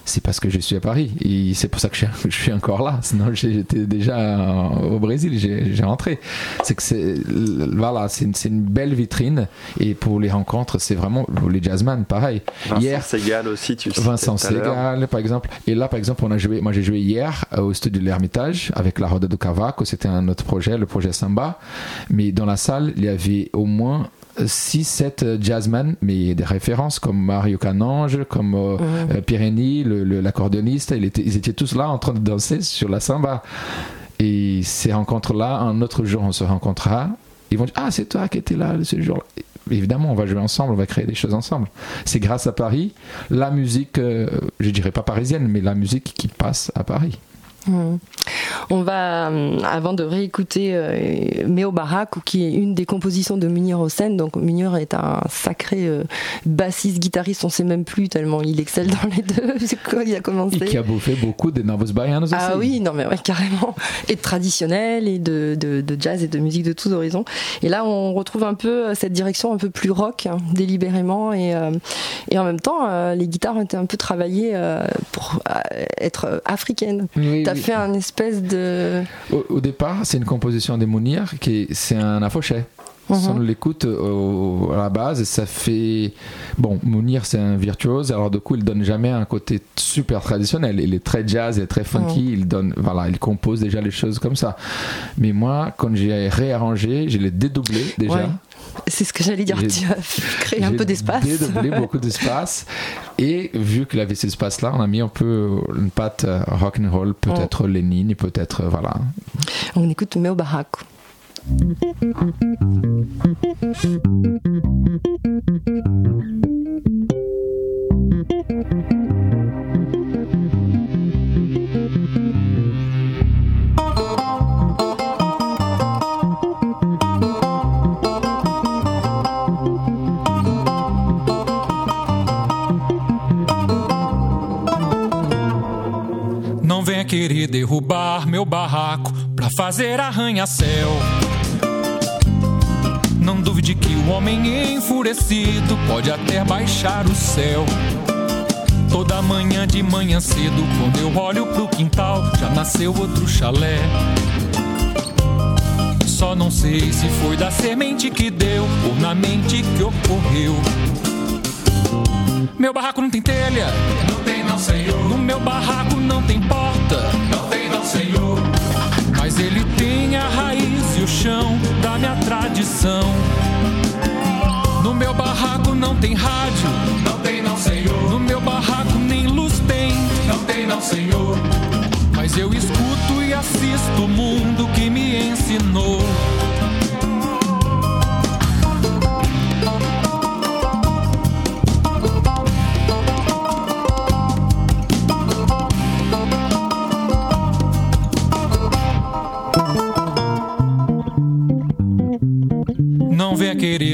c'est parce que je suis à Paris et c'est pour ça que je, suis encore là. Sinon, j'étais déjà au Brésil, j'ai rentré. C'est que c'est voilà, c'est une, une, belle vitrine et pour les rencontres, c'est vraiment pour les jazzman, pareil. Vincent hier, Segal aussi, tu sais. Vincent Segal, par exemple. Et là, par exemple, on a joué. Moi, j'ai joué hier au studio de l'Ermitage avec la Roda do Cavaco. C'était un autre projet, le projet Samba, mais dans la salle, il y avait au moins 6-7 jazzmen, mais des références comme Mario Canange, comme euh, euh, Pireni, l'accordéoniste, ils étaient, ils étaient tous là en train de danser sur la samba. Et ces rencontres-là, un autre jour, on se rencontrera. Ils vont dire Ah, c'est toi qui étais là ce jour-là. Évidemment, on va jouer ensemble, on va créer des choses ensemble. C'est grâce à Paris, la musique, euh, je dirais pas parisienne, mais la musique qui passe à Paris. On va, euh, avant de réécouter euh, Méo Barak, qui est une des compositions de Munir Hossein. Donc Munir est un sacré euh, bassiste, guitariste, on sait même plus tellement il excelle dans les deux. quand il a commencé. Et qui a bouffé beaucoup des Novos Baianos ah aussi. Ah oui, non mais ouais, carrément. Et de traditionnel, et de, de, jazz et de musique de tous horizons. Et là, on retrouve un peu cette direction un peu plus rock, hein, délibérément. Et, et en même temps, les guitares ont été un peu travaillées pour être africaines. Oui, T'as fait un espèce de au, départ, c'est une composition Mounir qui c'est un affoché. Si on l'écoute à la base, ça fait. Bon, Mounir, c'est un virtuose, alors du coup, il donne jamais un côté super traditionnel. Il est très jazz et très funky, mhm. il donne. Voilà, il compose déjà les choses comme ça. Mais moi, quand j'ai réarrangé, je l'ai dédoublé déjà. C'est ce que j'allais dire. Tu as créé un peu d'espace. Dédoublé beaucoup d'espace. Et vu qu'il avait cet espace-là, on a mis un peu une patte euh, rock and roll, peut-être oh. Lénine, peut-être euh, voilà. On écoute Meo Barraco. Querer derrubar meu barraco pra fazer arranha-céu. Não duvide que o homem enfurecido pode até baixar o céu. Toda manhã de manhã cedo, quando eu olho pro quintal, já nasceu outro chalé. Só não sei se foi da semente que deu ou na mente que ocorreu. Meu barraco não tem telha, não tem senhor. No meu barraco não tem porta, não tem não, senhor. Mas ele tem a raiz e o chão da minha tradição. No meu barraco não tem rádio, não tem não, senhor. No meu barraco nem luz tem, não tem não, senhor. Mas eu escuto e assisto o mundo que me ensinou.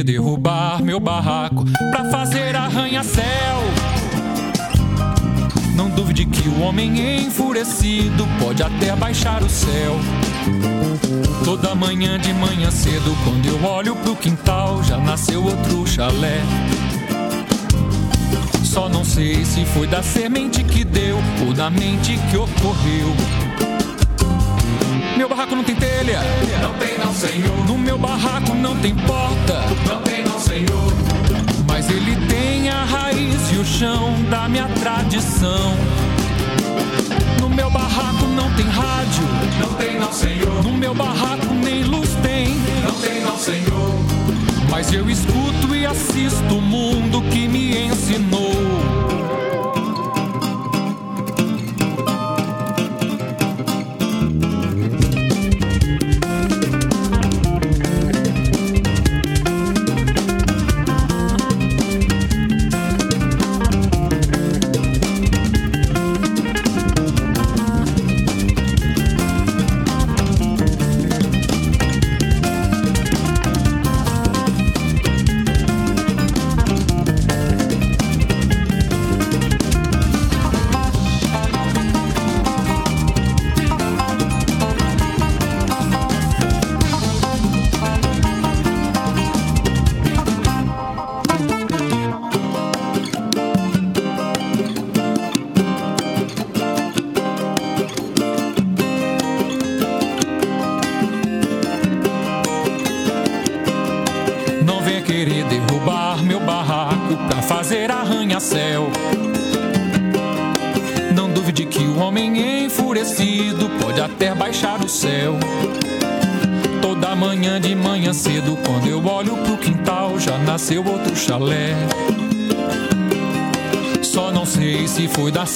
Derrubar meu barraco pra fazer arranha-céu. Não duvide que o homem enfurecido pode até baixar o céu. Toda manhã de manhã cedo, quando eu olho pro quintal, já nasceu outro chalé. Só não sei se foi da semente que deu ou da mente que ocorreu. Meu barraco não tem telha. Não tem não, senhor. No meu barraco não tem porta. Não tem não, senhor. Mas ele tem a raiz e o chão da minha tradição. No meu barraco não tem rádio. Não tem não, senhor. No meu barraco nem luz tem. Não tem não, senhor. Mas eu escuto e assisto o mundo que me ensinou.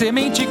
Semente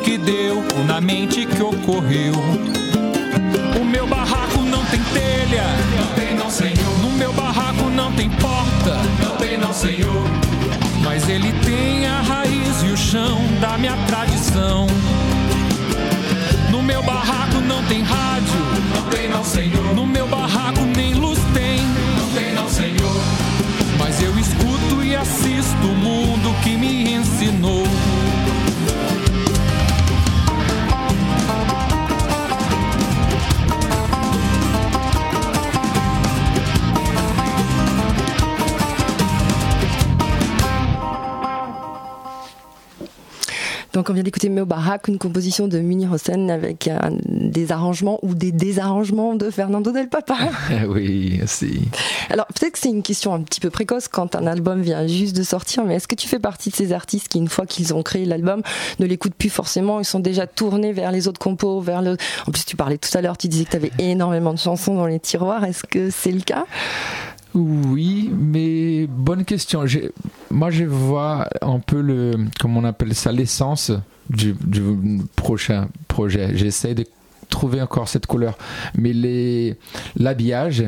Donc on vient d'écouter Meo Barak, une composition de Munir Hossein avec un, des arrangements ou des désarrangements de Fernando del Papa. oui, aussi. Alors peut-être que c'est une question un petit peu précoce quand un album vient juste de sortir, mais est-ce que tu fais partie de ces artistes qui, une fois qu'ils ont créé l'album, ne l'écoutent plus forcément, ils sont déjà tournés vers les autres compos, vers le... En plus tu parlais tout à l'heure, tu disais que tu avais énormément de chansons dans les tiroirs, est-ce que c'est le cas? Oui, mais bonne question. Moi, je vois un peu le, comment on appelle ça, l'essence du, du, prochain projet. J'essaie de trouver encore cette couleur. Mais les, l'habillage,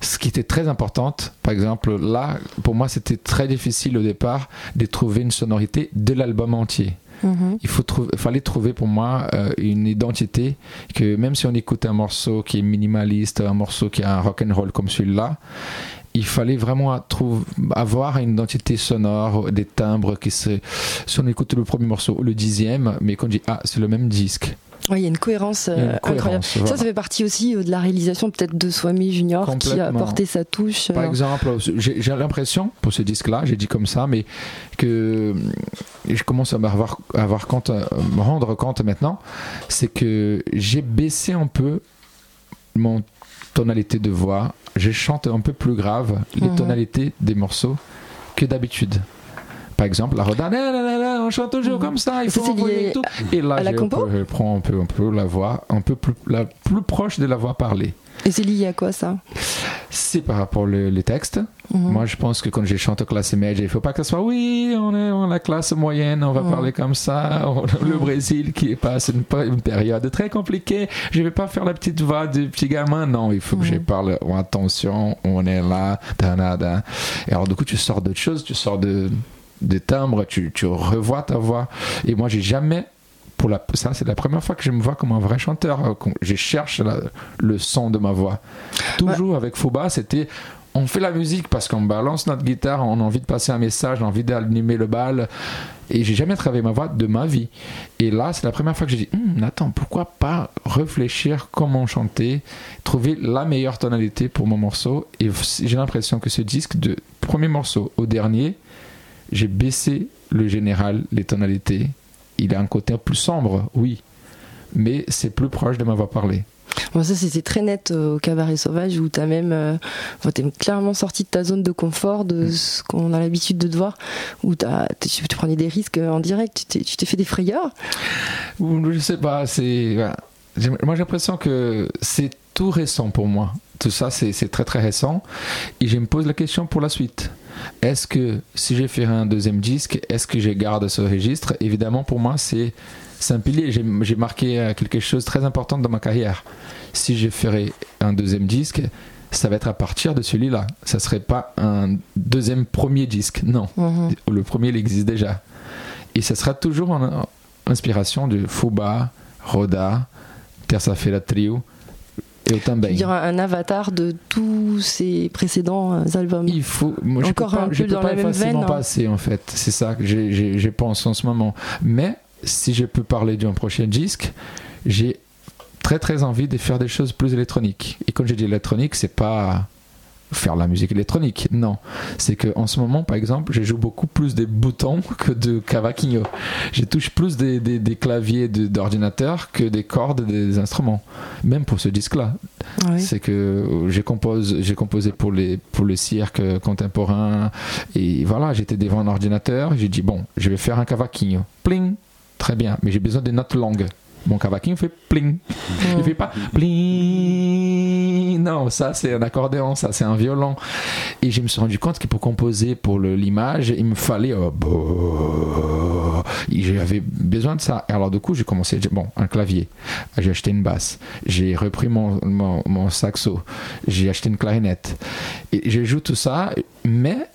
ce qui était très important, par exemple, là, pour moi, c'était très difficile au départ de trouver une sonorité de l'album entier. Mm-hmm. Il fallait trouver pour moi euh, une identité que même si on écoute un morceau qui est minimaliste, un morceau qui a un rock and roll comme celui-là, il fallait vraiment avoir une identité sonore, des timbres qui se, si on écoute le premier morceau le dixième, mais qu'on dit ah c'est le même disque. Oui, il y a une cohérence, euh, incroyable. Ça, ça fait partie aussi euh, de la réalisation peut-être de Swami Junior qui a apporté sa touche. Par exemple, j'ai l'impression, pour ce disque-là, j'ai dit comme ça, mais que je commence à avoir, à avoir compte, à me rendre compte maintenant, c'est que j'ai baissé un peu mon tonalité de voix. Je chante un peu plus grave les tonalités des morceaux que d'habitude. Par exemple, la Roda, on chante toujours comme ça, il faut envoyer tout. Et là, je, je, prends un peu, un peu la voix, un peu plus, la, plus proche de la voix parlée. Et c'est lié à quoi ça? C'est par rapport aux textes. Moi, je pense que quand je chante classe média, il ne faut pas que ce soit oui, on est dans la classe moyenne, on va parler comme ça. Le Brésil qui passe une, une, période très compliquée. Je ne vais pas faire la petite voix du petit gamin. Non, il faut que je parle. Oh, attention, on est là. Et alors, du coup, tu sors d'autres choses, tu sors de des timbres, tu, tu revois ta voix. Et moi, j'ai jamais pour la, ça c'est la première fois que je me vois comme un vrai chanteur. Je cherche le son de ma voix. Toujours avec Fouba, c'était on fait la musique parce qu'on balance notre guitare, on a envie de passer un message, on a envie d'animer le bal. Et j'ai jamais travaillé ma voix de ma vie. Et là, c'est la première fois que j'ai dit, hm, attends, pourquoi pas réfléchir comment chanter, trouver la meilleure tonalité pour mon morceau. Et j'ai l'impression que ce disque, de premier morceau au dernier, j'ai baissé le général, les tonalités. Il a un côté plus sombre, oui, mais c'est plus proche de ma voix parlée. Bon, ça c'était très net euh, au cabaret sauvage où tu as même euh, es clairement sorti de ta zone de confort de mm. ce qu'on a l'habitude de te voir où as, tu, prenais des risques en direct. Tu t'es fait des frayeurs. Je sais pas c'est moi j'ai l'impression que c'est tout récent pour moi. Tout ça c'est très très récent. Et je me pose la question pour la suite est-ce que si j'ai fait un deuxième disque, est-ce que je garde ce registre? Évidemment, pour moi, c'est un pilier. J'ai marqué euh, quelque chose de très important dans ma carrière. Si je ferais un deuxième disque, ça va être à partir de celui-là. Ça serait pas un deuxième premier disque, non. Mhm. Le premier, il existe déjà. Et ça sera toujours en inspiration de Fuba, Roda, Terça Feira Trio, il y aura un avatar de tous ces précédents euh, albums. Il faut. Moi, je Encore peux pas, un peu peux dans pas la même veine. Hein. passer en fait. C'est ça que je pense en ce moment. Mais si je peux parler d'un prochain disque, j'ai très très envie de faire des choses plus électroniques. Et quand je dis électronique, c'est pas faire la musique électronique. Non, c'est que en ce moment, par exemple, je joue beaucoup plus des boutons que de cavaquinho. Je touche plus des, des, des claviers d'ordinateur que des cordes des instruments. Même pour ce disque-là, ah c'est que j'ai composé, j'ai composé pour les pour le cirque contemporain et voilà, j'étais devant un ordinateur. J'ai dit bon, je vais faire un cavaquinho. Pling, très bien, mais j'ai besoin des notes longues. Mon cavaquinho fait pling. Il fait pas pling. Non, ça c'est un accordéon, ça c'est un violon. Et je me suis rendu compte que pour composer pour l'image, il me fallait. Oh, J'avais besoin de ça. Alors du coup, j'ai commencé. Bon, un clavier. J'ai acheté une basse. J'ai repris mon, saxo. J'ai acheté une clarinette. Et je joue tout ça, mais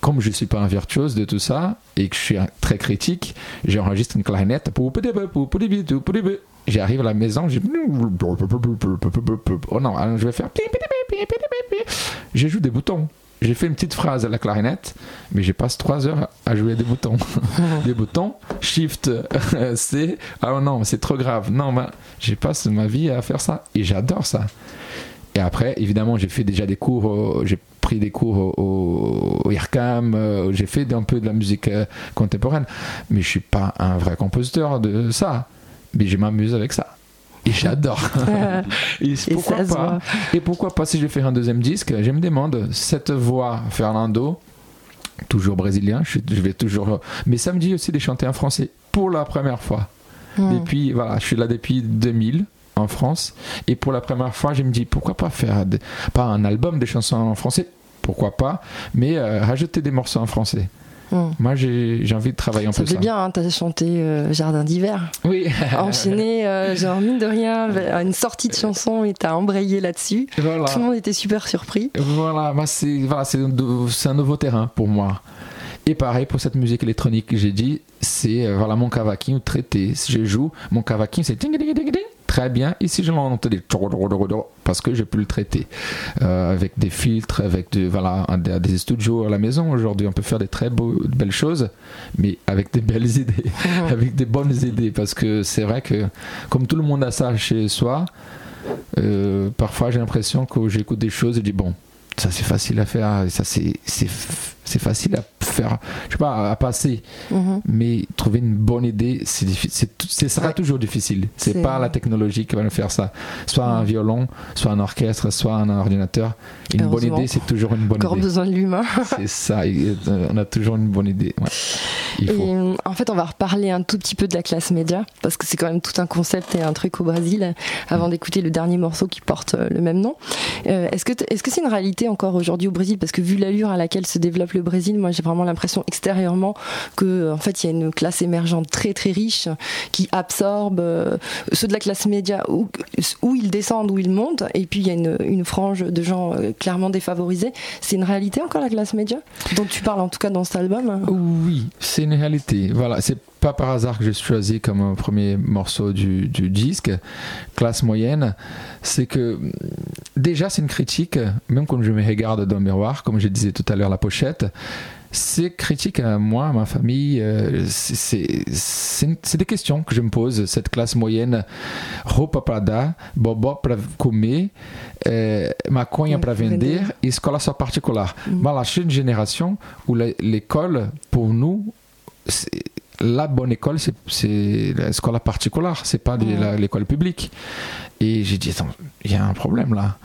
comme je ne suis pas un virtuose de tout ça et que je suis très critique, j'enregistre une clarinette. J'arrive à la maison, j'ai oh non, alors je vais faire je joue des boutons. J'ai fait une petite phrase à la clarinette, mais je passe trois heures à jouer des boutons. des boutons, shift, C. Ah non, c'est trop grave. Non, bah, je passe ma vie à faire ça. Et j'adore ça. Et après, évidemment, j'ai fait déjà des cours, j'ai pris des cours au, au IRCAM, euh, j'ai fait un peu de la musique euh, contemporaine, mais je suis pas un vrai compositeur de ça. Mais je m'amuse avec ça. Et j'adore. et, pourquoi pas Et pourquoi pas si je fais un deuxième disque Je me demande, cette voix, Fernando, toujours brésilien, je, vais toujours. Mais ça me dit aussi de chanter en français pour la première fois. Hmm. Depuis, voilà, je suis là depuis 2000 en France. Et pour la première fois, je me dis pourquoi pas faire pas un album de chansons en français, pourquoi pas, mais euh, rajouter des morceaux en français. Hmm. Moi, j'ai envie de travailler un ça peu ça. Ça bien, hein, t'as chanté euh, Jardin d'hiver. Oui. Enchaîné, euh, genre mine de rien, une sortie de chanson et t'as embrayé là-dessus. Tout le monde était super surpris. Voilà, moi, c'est voilà, un nouveau terrain pour moi. Et pareil pour cette musique électronique que j'ai dit, c'est voilà mon cavaquinho traité. Si je joue, mon cavaquinho c'est très bien. Ici, je l'entends des parce que j'ai pu le traiter euh, avec des filtres, avec de, voilà, des studios à la maison. Aujourd'hui, on peut faire des très beaux, belles choses, mais avec des belles idées, avec des bonnes idées. Parce que c'est vrai que, comme tout le monde a ça chez soi, euh, parfois j'ai l'impression que j'écoute des choses et je dis bon, ça c'est facile à faire, ça c'est c'est facile à faire, je sais pas, à passer. Mhm. Mais trouver une bonne idée, c'est ce sera toujours difficile. C'est pas la technologie qui va nous faire ça. Soit un violon, soit un orchestre, soit un ordinateur. Une bonne idée, c'est toujours une bonne Encore idée. besoin de l'humain. c'est ça. Euh, on a toujours une bonne idée. Et en fait, on va reparler un tout petit peu de la classe média parce que c'est quand même tout un concept et un truc au Brésil. Avant d'écouter le dernier morceau qui porte euh, le même nom, euh, est-ce que est-ce que c'est une réalité encore aujourd'hui au Brésil? Parce que vu l'allure à laquelle se développe le Brésil, moi j'ai vraiment l'impression extérieurement que en fait il y a une classe émergente très très riche qui absorbe euh, ceux de la classe média où, ils descendent, où ils montent, et puis il y a une, une frange de gens euh, clairement défavorisés. C'est une réalité encore la classe média? Dont tu parles en tout cas dans cet album? Oui, c'est une réalité. Voilà, c'est pas par hasard que j'ai choisi comme premier morceau du, du disque, classe moyenne, c'est que déjà c'est une critique, même quand je me regarde dans le miroir, comme je disais tout à l'heure la pochette, c'est critique à moi, à ma famille. Euh, c'est des questions que je me pose. Cette classe moyenne, roupa para bobó para comer, euh, maconha para vender et escola só particular. Mm. Voilà, je suis une génération où l'école, pour nous, la bonne école, c'est l'école particulière, c'est pas l'école publique. Et j'ai dit, attends, il y a un problème là.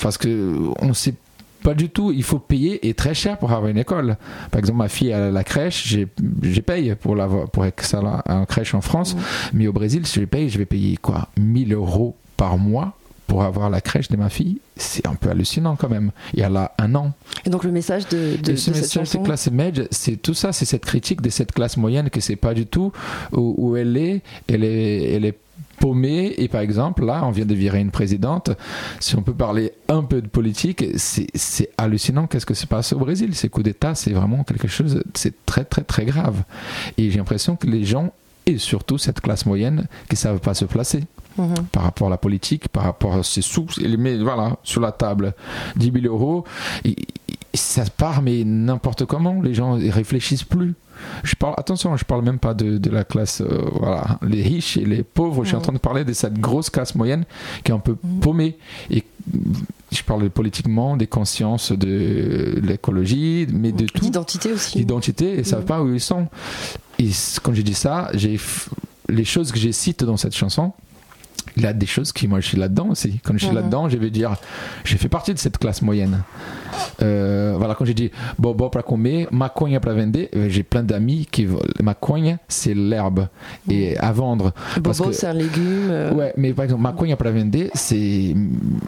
Parce que on sait pas du tout, il faut payer et très cher pour avoir une école. Par exemple, ma fille à la crèche, j'ai payé pour, la, pour que ça un crèche en France, mais au Brésil, si je paye, je vais payer quoi? 1000 euros par mois pour avoir la crèche de ma fille, c'est un peu hallucinant quand même. Et elle a un an. Et donc le message de, de, ce message de classe médiane, c'est tout ça, c'est cette critique de cette classe moyenne que c'est pas du tout où, elle est. Elle est, elle est paumée. Et par exemple, là, on vient de virer une présidente. Si on peut parler un peu de politique, c'est hallucinant. Qu'est-ce que se passe au Brésil Ces coups d'État, c'est vraiment quelque chose, c'est très très très grave. Et j'ai l'impression que les gens et surtout cette classe moyenne qui ne savent pas se placer. Mhm. par rapport à la politique, par rapport à ses sous, il les met voilà, sur la table. 10 000 euros, et, ça part, mais n'importe comment, les gens ne réfléchissent plus. Je parle, attention, je parle même pas de, de la classe, euh, voilà, les riches et les pauvres. Je suis en train de parler de cette grosse classe moyenne qui est un peu mhm. paumée. Et je parle politiquement, des consciences de l'écologie, mais de tout. D'identité aussi. D'identité, ils ne savent pas où ils sont. Et quand j'ai dit ça, j'ai les choses que j'ai citées dans cette chanson, il y a des choses qui, moi, je suis là-dedans aussi. Quand je suis mhm. là-dedans, je vais dire, j'ai fait partie de cette classe moyenne. Euh, voilà, quand j'ai dit bobo para comer, maconha para vender, euh, j'ai plein d'amis qui. Maconha, c'est l'herbe. Et à vendre. Bobo, c'est un légume. Euh. Ouais, mais par exemple, maconha para vender, c'est.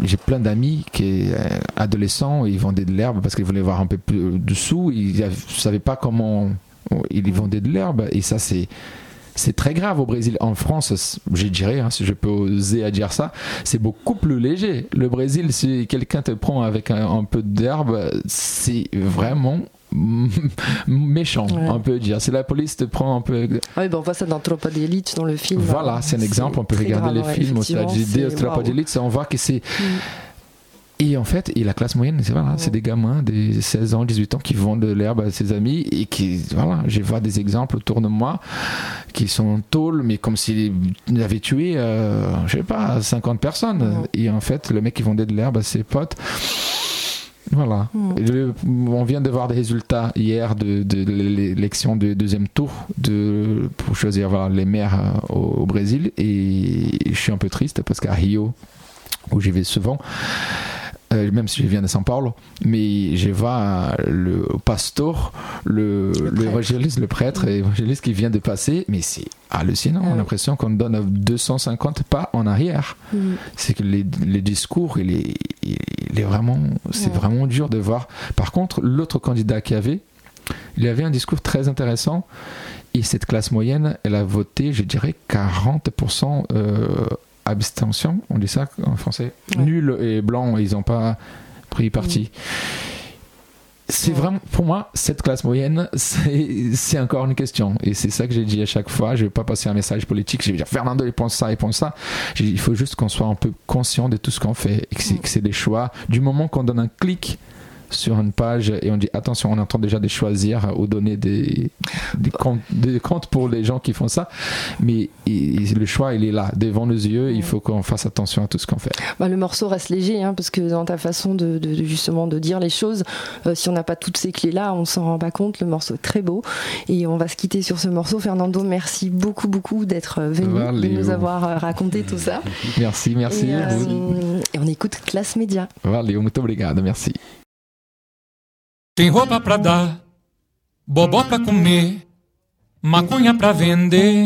J'ai plein d'amis qui, adolescents, ils vendaient de l'herbe parce qu'ils voulaient voir un peu plus de sous. Ils ne savaient pas comment. Ils vendaient de l'herbe. Et ça, c'est c'est très grave au Brésil. En France, je dirais, hein, si je peux oser à dire ça, c'est beaucoup plus léger. Le Brésil, si quelqu'un te prend avec un, peu d'herbe, c'est vraiment méchant, on peut dire. Si la police te prend un peu. Oui, ben on voit ça dans Tropa d'élite, dans le film. Voilà, c'est un exemple. On peut regarder les films. Au Tropa d'élite, on voit que c'est. Mm. Et en fait, et la classe moyenne, c'est voilà, c'est des gamins de 16 ans, 18 ans qui vendent de l'herbe à ses amis et qui, voilà, je vois des exemples autour de moi qui sont tôles, mais comme s'ils avaient tué, euh, je sais pas, 50 personnes. Et en fait, le mec qui vendait de l'herbe à ses potes, voilà. on vient de voir des résultats hier de, l'élection du deuxième tour de, pour choisir les maires euh, au, au, Brésil. Et je suis un peu triste parce qu'à Rio, où j'y vais souvent, euh, même si je viens de São Paulo, mais je vois le pasteur, le, l'évangéliste, le prêtre et l'évangéliste qui vient de passer, mais c'est hallucinant. On a l'impression qu'on donne 250 pas en arrière. Mm. C'est que les, les, discours, il est, il est vraiment, c'est vraiment dur de voir. Par contre, l'autre candidat qui avait, il avait un discours très intéressant. Et cette classe moyenne, elle a voté, je dirais, 40% euh, abstention, on dit ça en français. Nul et blanc, ils n'ont pas pris parti. Mm. C'est vraiment, pour moi, cette classe moyenne, c'est encore une question. Et c'est ça que j'ai dit à chaque fois. Je ne vais pas passer un message politique. Je vais dire, Fernando, il pense ça, il pense ça. Il faut juste qu'on soit un peu conscient de tout ce qu'on fait et que c'est mm. des choix. Du moment qu'on donne un clic, sur une page et on dit attention, on est en train déjà de choisir ou donner des, des, comptes, des comptes pour les gens qui font ça. Mais le choix, il est là, devant nos yeux. Il faut qu'on fasse attention à tout ce qu'on fait. Bah, le morceau reste léger, hein, parce que dans ta façon de, justement de dire les choses, euh, si on n'a pas toutes ces clés-là, on s'en rend pas compte. Le morceau est très beau. Et on va se quitter sur ce morceau. Fernando, merci beaucoup, beaucoup d'être venu, de nous avoir euh, raconté tout ça. Merci, merci. Et, euh, et on écoute Classe Média. Valeu, muito obrigado, merci. Tem roupa pra dar, bobó pra comer, maconha pra vender,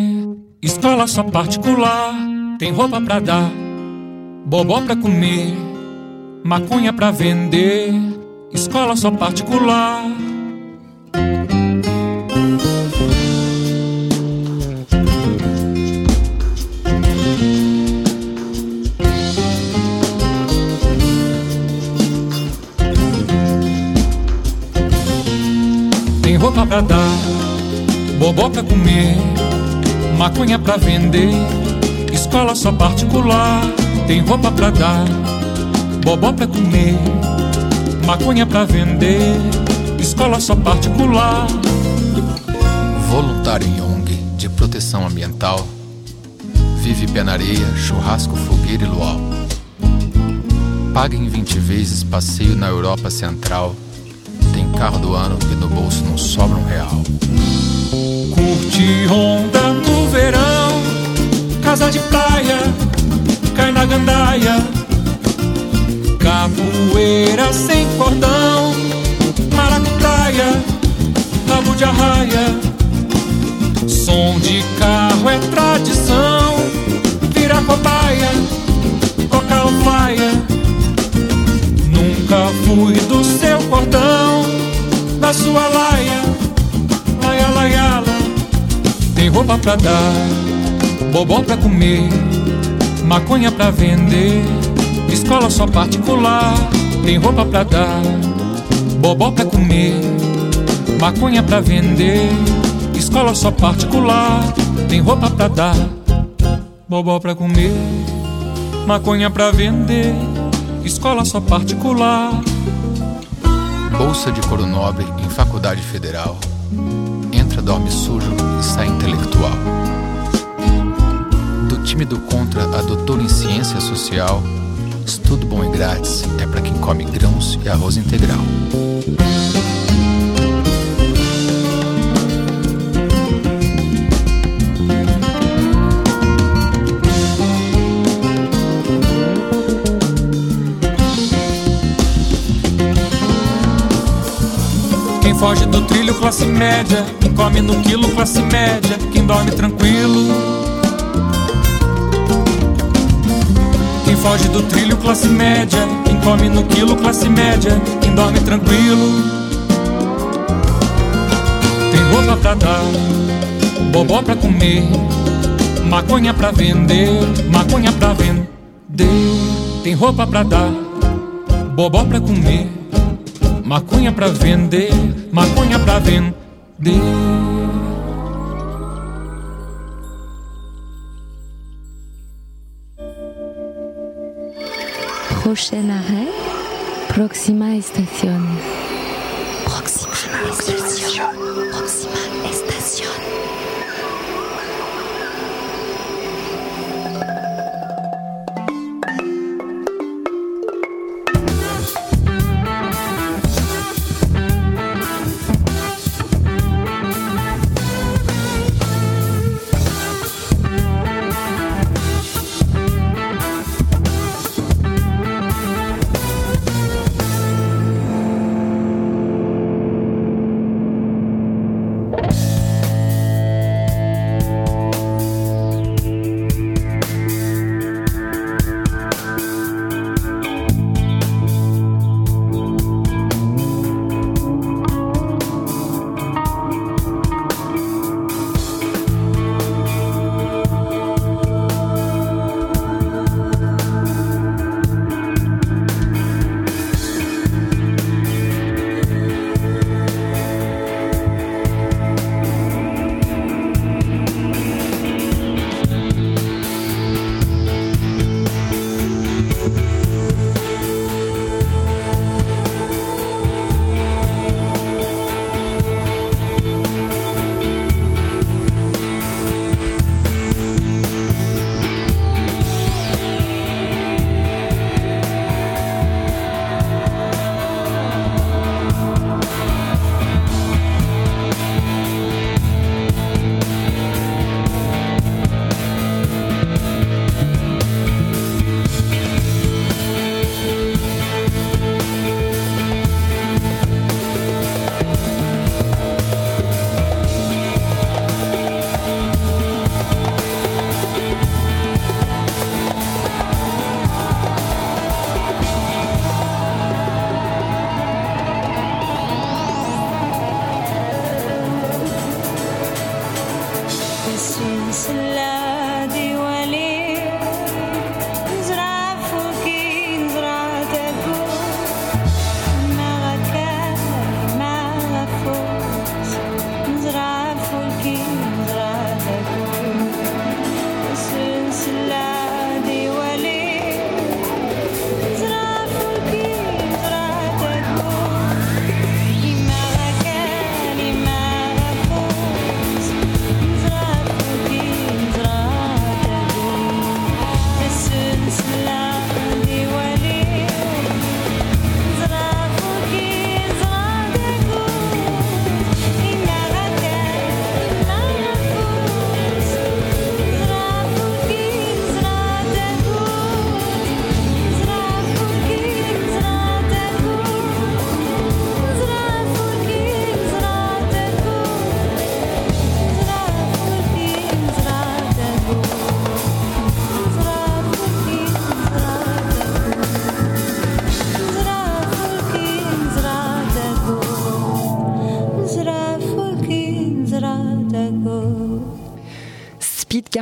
escola só particular. Tem roupa pra dar, bobó pra comer, maconha pra vender, escola só particular. Roupa pra dar, bobó pra comer, maconha pra vender, escola só particular. Tem roupa pra dar, bobó pra comer, maconha pra vender, escola só particular. Voluntário em ONG de proteção ambiental, vive pé na areia, churrasco, fogueira e luau. Paga em 20 vezes passeio na Europa Central carro do ano e no bolso não sobra um real. Curte onda no verão, casa de praia, cai na gandaia. Capoeira sem cordão, maracutaia, rabo de arraia. Som de carro é tradição, vira cobaia, toca o fire. Nunca fui do seu cordão, sua laia, laia, laia, Tem roupa pra dar, bobó pra comer, maconha pra vender, escola só particular. Tem roupa pra dar, bobó pra comer, maconha pra vender, escola só particular. Tem roupa pra dar, bobó pra comer, maconha pra vender escola só particular. Bolsa de coro nobre em faculdade federal. Entra, dorme sujo e sai intelectual. Do time do contra a doutor em ciência social. Estudo bom e grátis é para quem come grãos e arroz integral. Foge do trilho, classe média. Quem come no quilo, classe média. Quem dorme tranquilo. Quem foge do trilho, classe média. Quem come no quilo, classe média. Quem dorme tranquilo. Tem roupa pra dar, bobó pra comer, maconha pra vender, maconha pra vender. Tem roupa pra dar, bobó pra comer maconha pra vender, maconha pra vender. Prochain arrêt, Proxima Estación. Proxima Estación. Proxima Estación.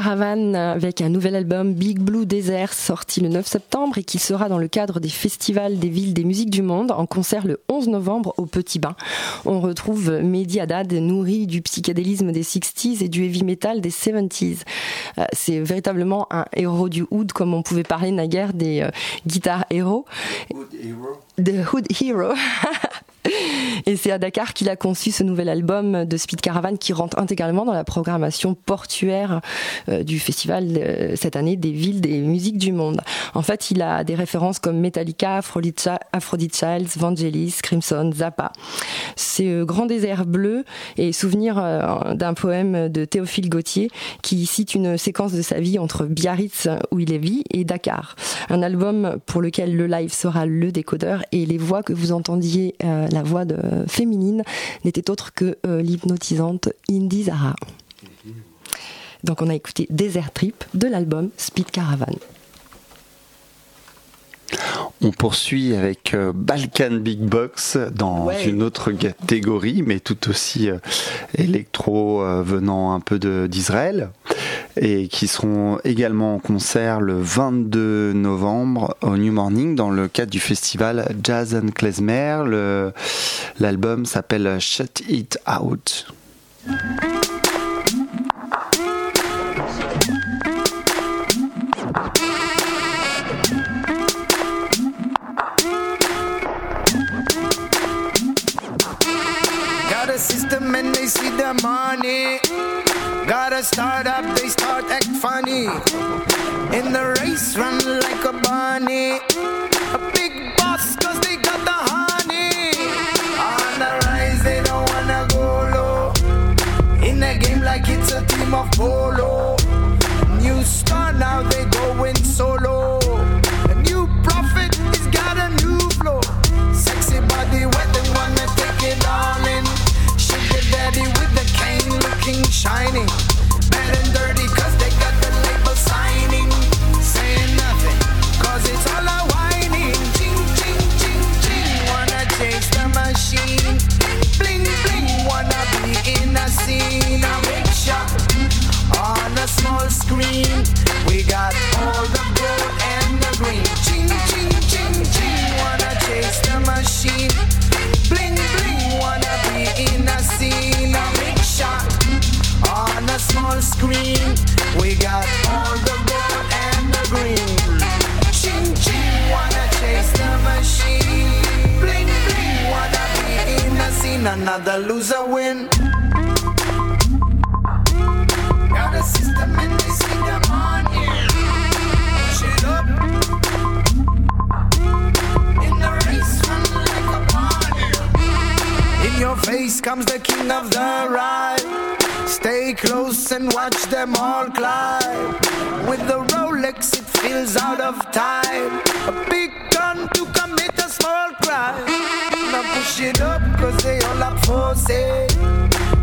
Caravan avec un nouvel album Big Blue Desert sorti le 9 septembre et qui sera dans le cadre des festivals des villes des musiques du monde en concert le 11 novembre au Petit Bain. On retrouve Mehdi Haddad nourri du psychédélisme des 60s et du heavy metal des 70s. Euh, c'est véritablement un héros du hood comme on pouvait parler naguère des euh, guitares héros. Hood hero. The Hood Hero. Et c'est à Dakar qu'il a conçu ce nouvel album de Speed Caravan qui rentre intégralement dans la programmation portuaire euh, du festival euh, cette année des villes des musiques du monde. En fait, il a des références comme Metallica, Aphrodite, Childs, Vangelis, Crimson, Zappa. C'est euh, Grand désert bleu et souvenir d'un poème de Théophile Gautier qui cite une séquence de sa vie entre Biarritz où il est vit et Dakar. Un album pour lequel le live sera le décodeur et les voix que vous entendiez la voix de féminine n'était autre que euh, l'hypnotisante Indy Zara. Donc on a écouté Desert Trip de l'album Speed Caravan. On poursuit avec euh, Balkan Big Box dans une autre catégorie, mais tout aussi euh, électro venant un peu d'Israël. et qui seront également en concert le 22 novembre au New Morning dans le cadre du festival Jazz and Klezmer. L'album s'appelle Shut It Out. See the money. Got a startup, they start act funny. In the race, run like a bunny. A big boss, cause they got the honey. On the rise, they don't wanna go low. In a game like it's a team of polo. New star, now they going solo. Looking shiny. Bad and dirty, cause they got the label signing. Saying nothing, cause it's all a whining. Ching, ching, ching, ching. Wanna chase the machine. Bling, bling, wanna be in a scene. A big shot on a small screen. We got all the gold and the green. Small screen. We got all the gold and the green. Ching, ching, wanna chase the machine. Bling, bling, wanna be in a scene. Another loser win. Got a system and they see the money. Your face comes the king of the ride. Stay close and watch them all climb. With the Rolex, it feels out of time. A big gun to commit a small crime. Now push it up, cause they all up for sale.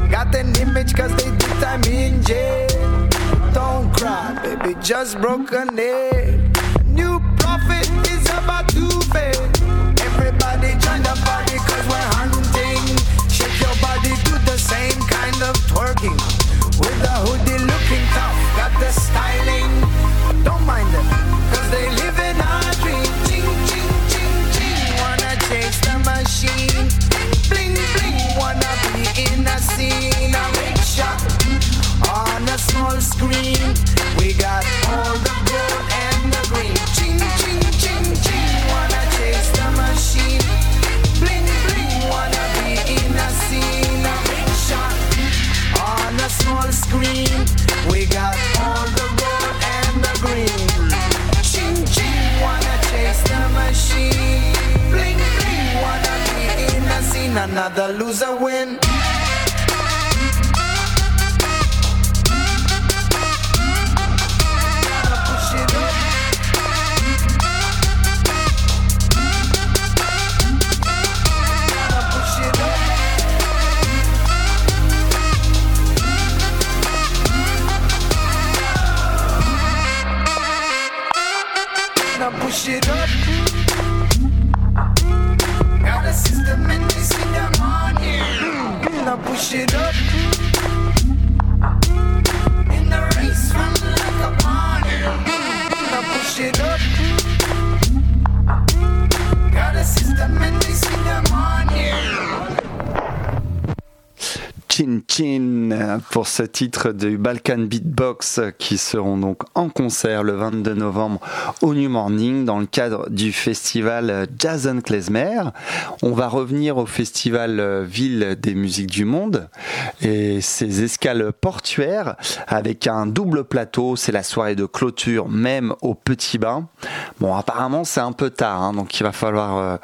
Got an image cause they did time in jail. Don't cry, baby, just broke a nail. New prophet is about to fail. We got ce titre du Balkan Beatbox qui seront donc en concert le 22 novembre au New Morning dans le cadre du festival Jazz and Klezmer. On va revenir au festival Ville des musiques du monde et ses escales portuaires avec un double plateau. C'est la soirée de clôture même au Petit Bain. Bon, apparemment c'est un peu tard, hein, donc il va falloir euh,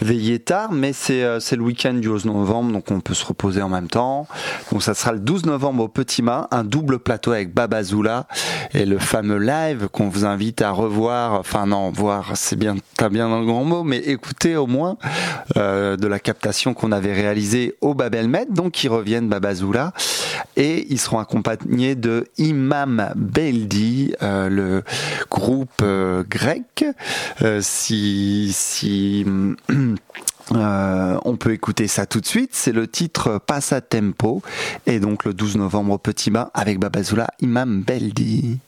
veiller tard, mais c'est euh, le week-end du 11 novembre, donc on peut se reposer en même temps. Donc ça sera le 12 novembre au Petit Main, un double plateau avec Babazoula et le fameux live qu'on vous invite à revoir. Enfin non, voir, c'est bien, t'as bien grand mot, mais écoutez au moins euh, de la captation qu'on avait réalisée au Babelmed. Donc ils reviennent Babazoula et ils seront accompagnés de Imam Beldi, euh, le groupe euh, grec. Si si Euh, on peut écouter ça tout de suite. C'est le titre Passa Tempo. Et donc le 12 novembre Petit Bain avec Babazoula Imam Beldi.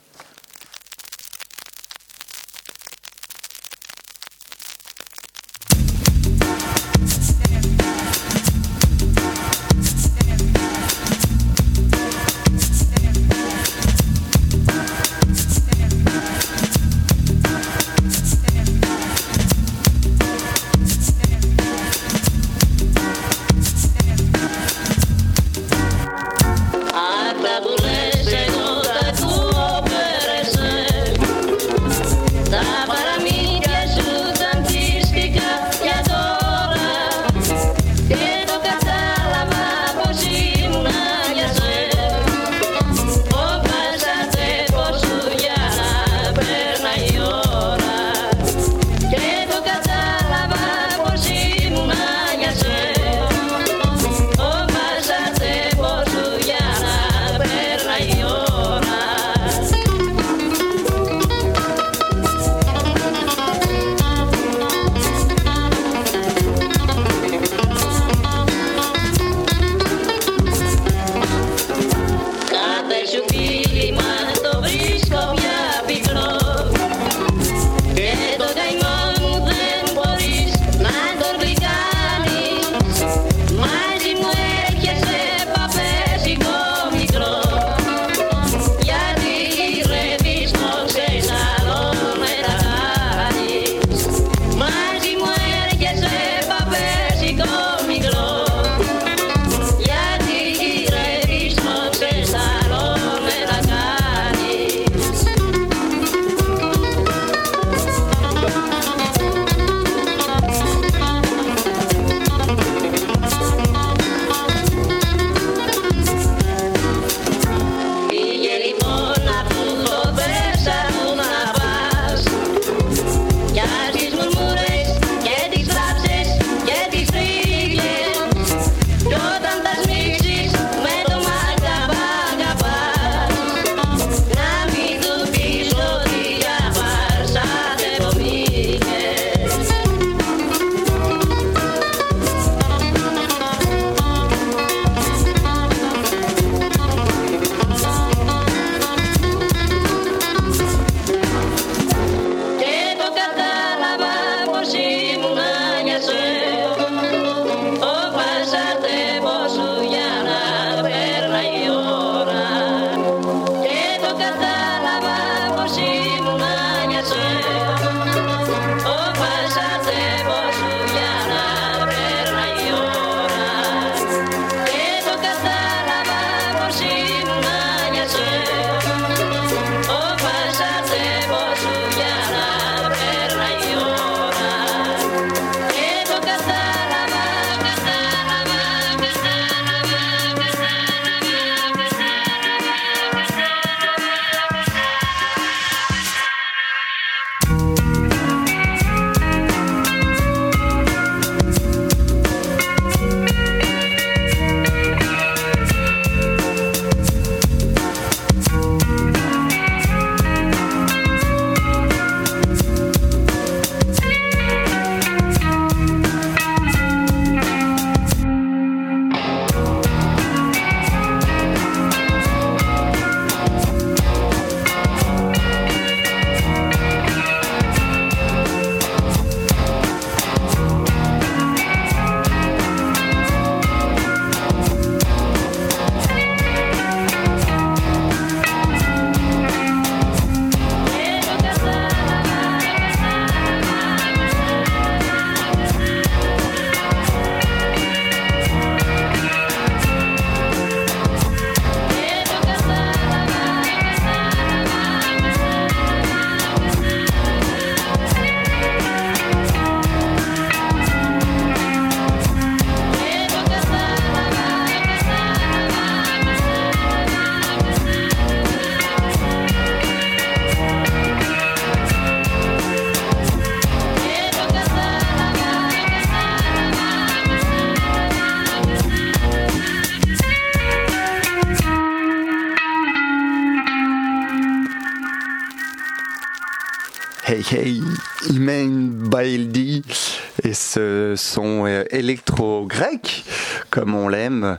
Son électro-grec, comme on l'aime,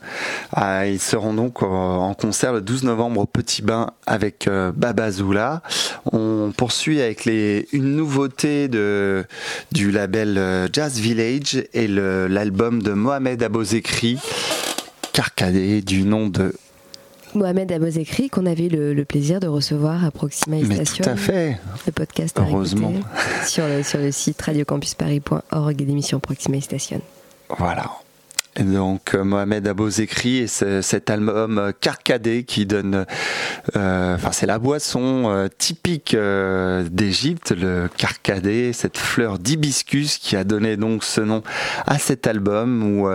euh, ils seront donc en concert le 12 novembre au Petit Bain avec euh, Babazoula. On poursuit avec une nouveauté du label euh, Jazz Village et l'album de Mohamed Abozekri, Carcadé, du nom de Mohamed Abozekri, qu'on avait le, le, plaisir de recevoir à Proxima Station. Tout à fait. Le podcast Heureusement. sur, le, sur le site radiocampusparis.org et l'émission Proxima Station. Voilà. Donc euh, Mohamed Abozekri et cet album euh, Carcadé qui donne, euh, enfin c'est la boisson euh, typique d'Égypte, le Carcadé, cette fleur d'hibiscus qui a donné donc ce nom à cet album où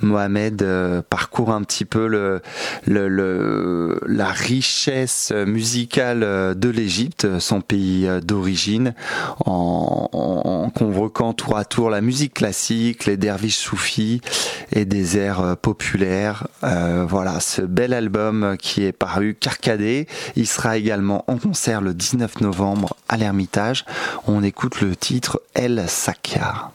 Mohamed parcourt un petit peu le, le, le la richesse musicale de l'Égypte, son pays d'origine, en, en, convoquant tour à tour la musique classique, les derviches soufis et des airs euh, populaires. Euh, voilà, ce bel album qui est paru Carcadé. Il sera également en concert le 19 novembre à l'Ermitage. On écoute le titre El Sakia.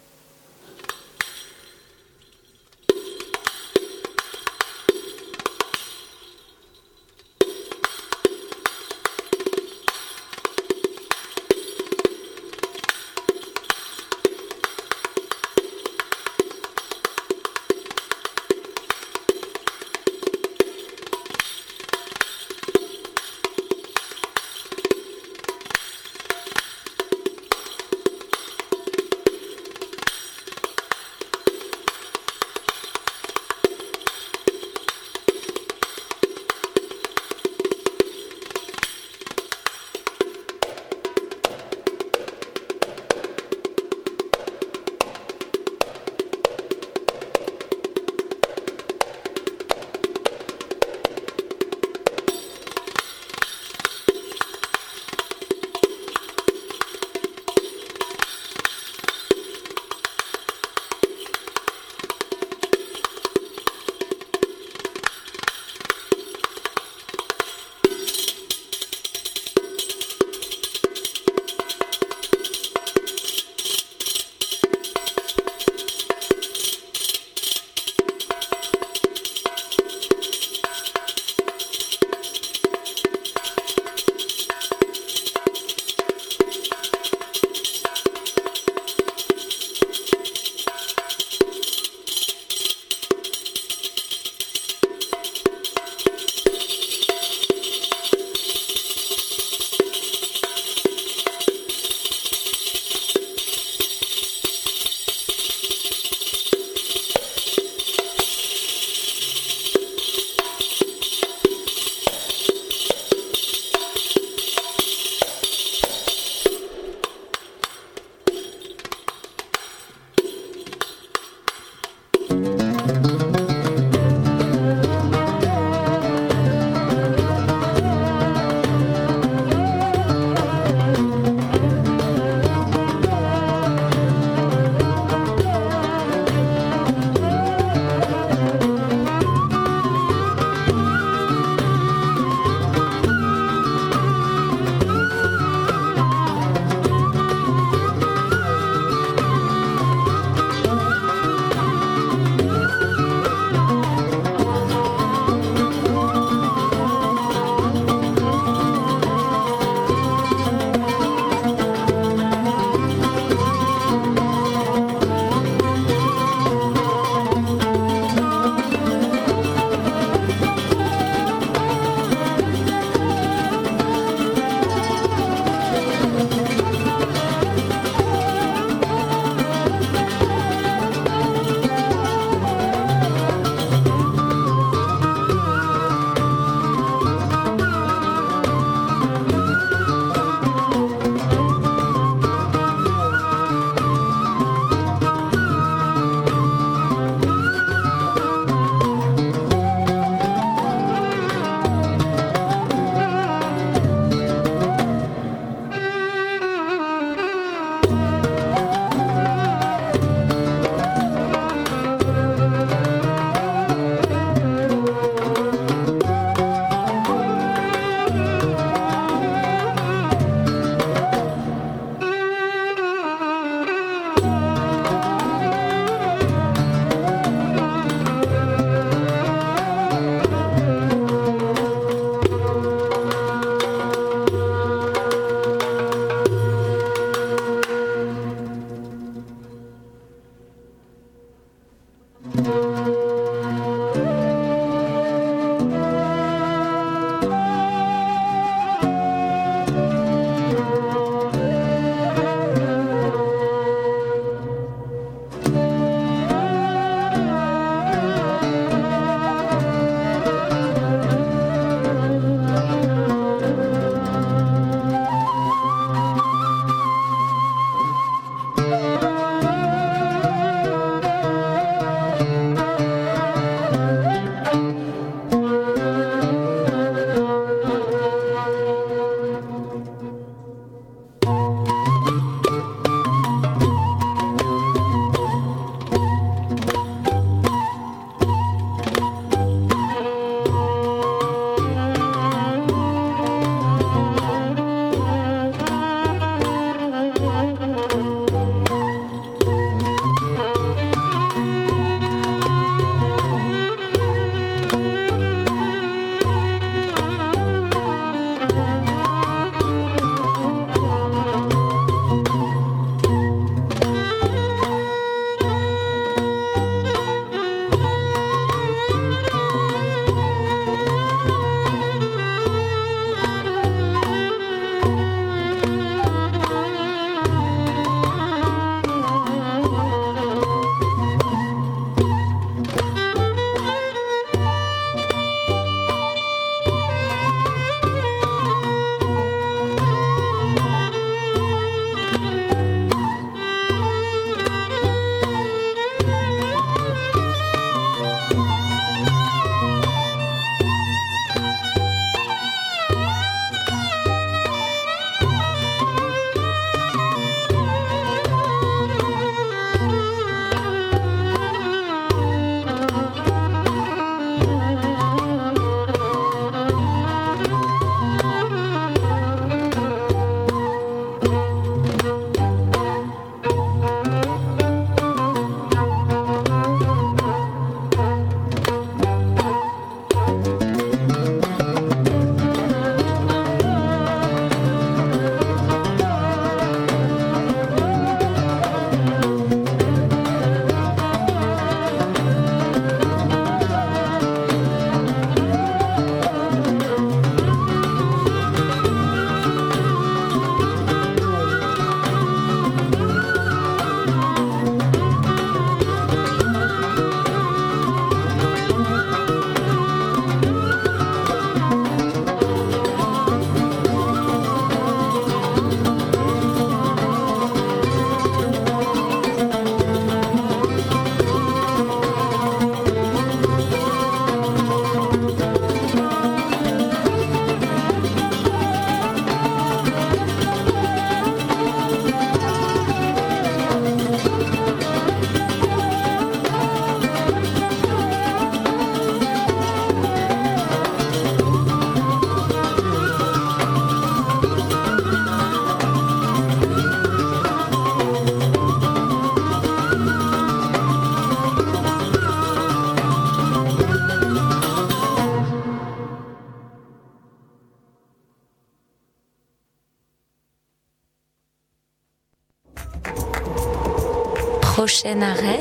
Prochain arrêt.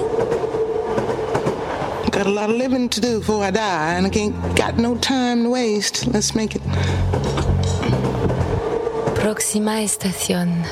Got a lot of living to do before I die, and I ain't got no time to waste. Let's make it. Próxima estación.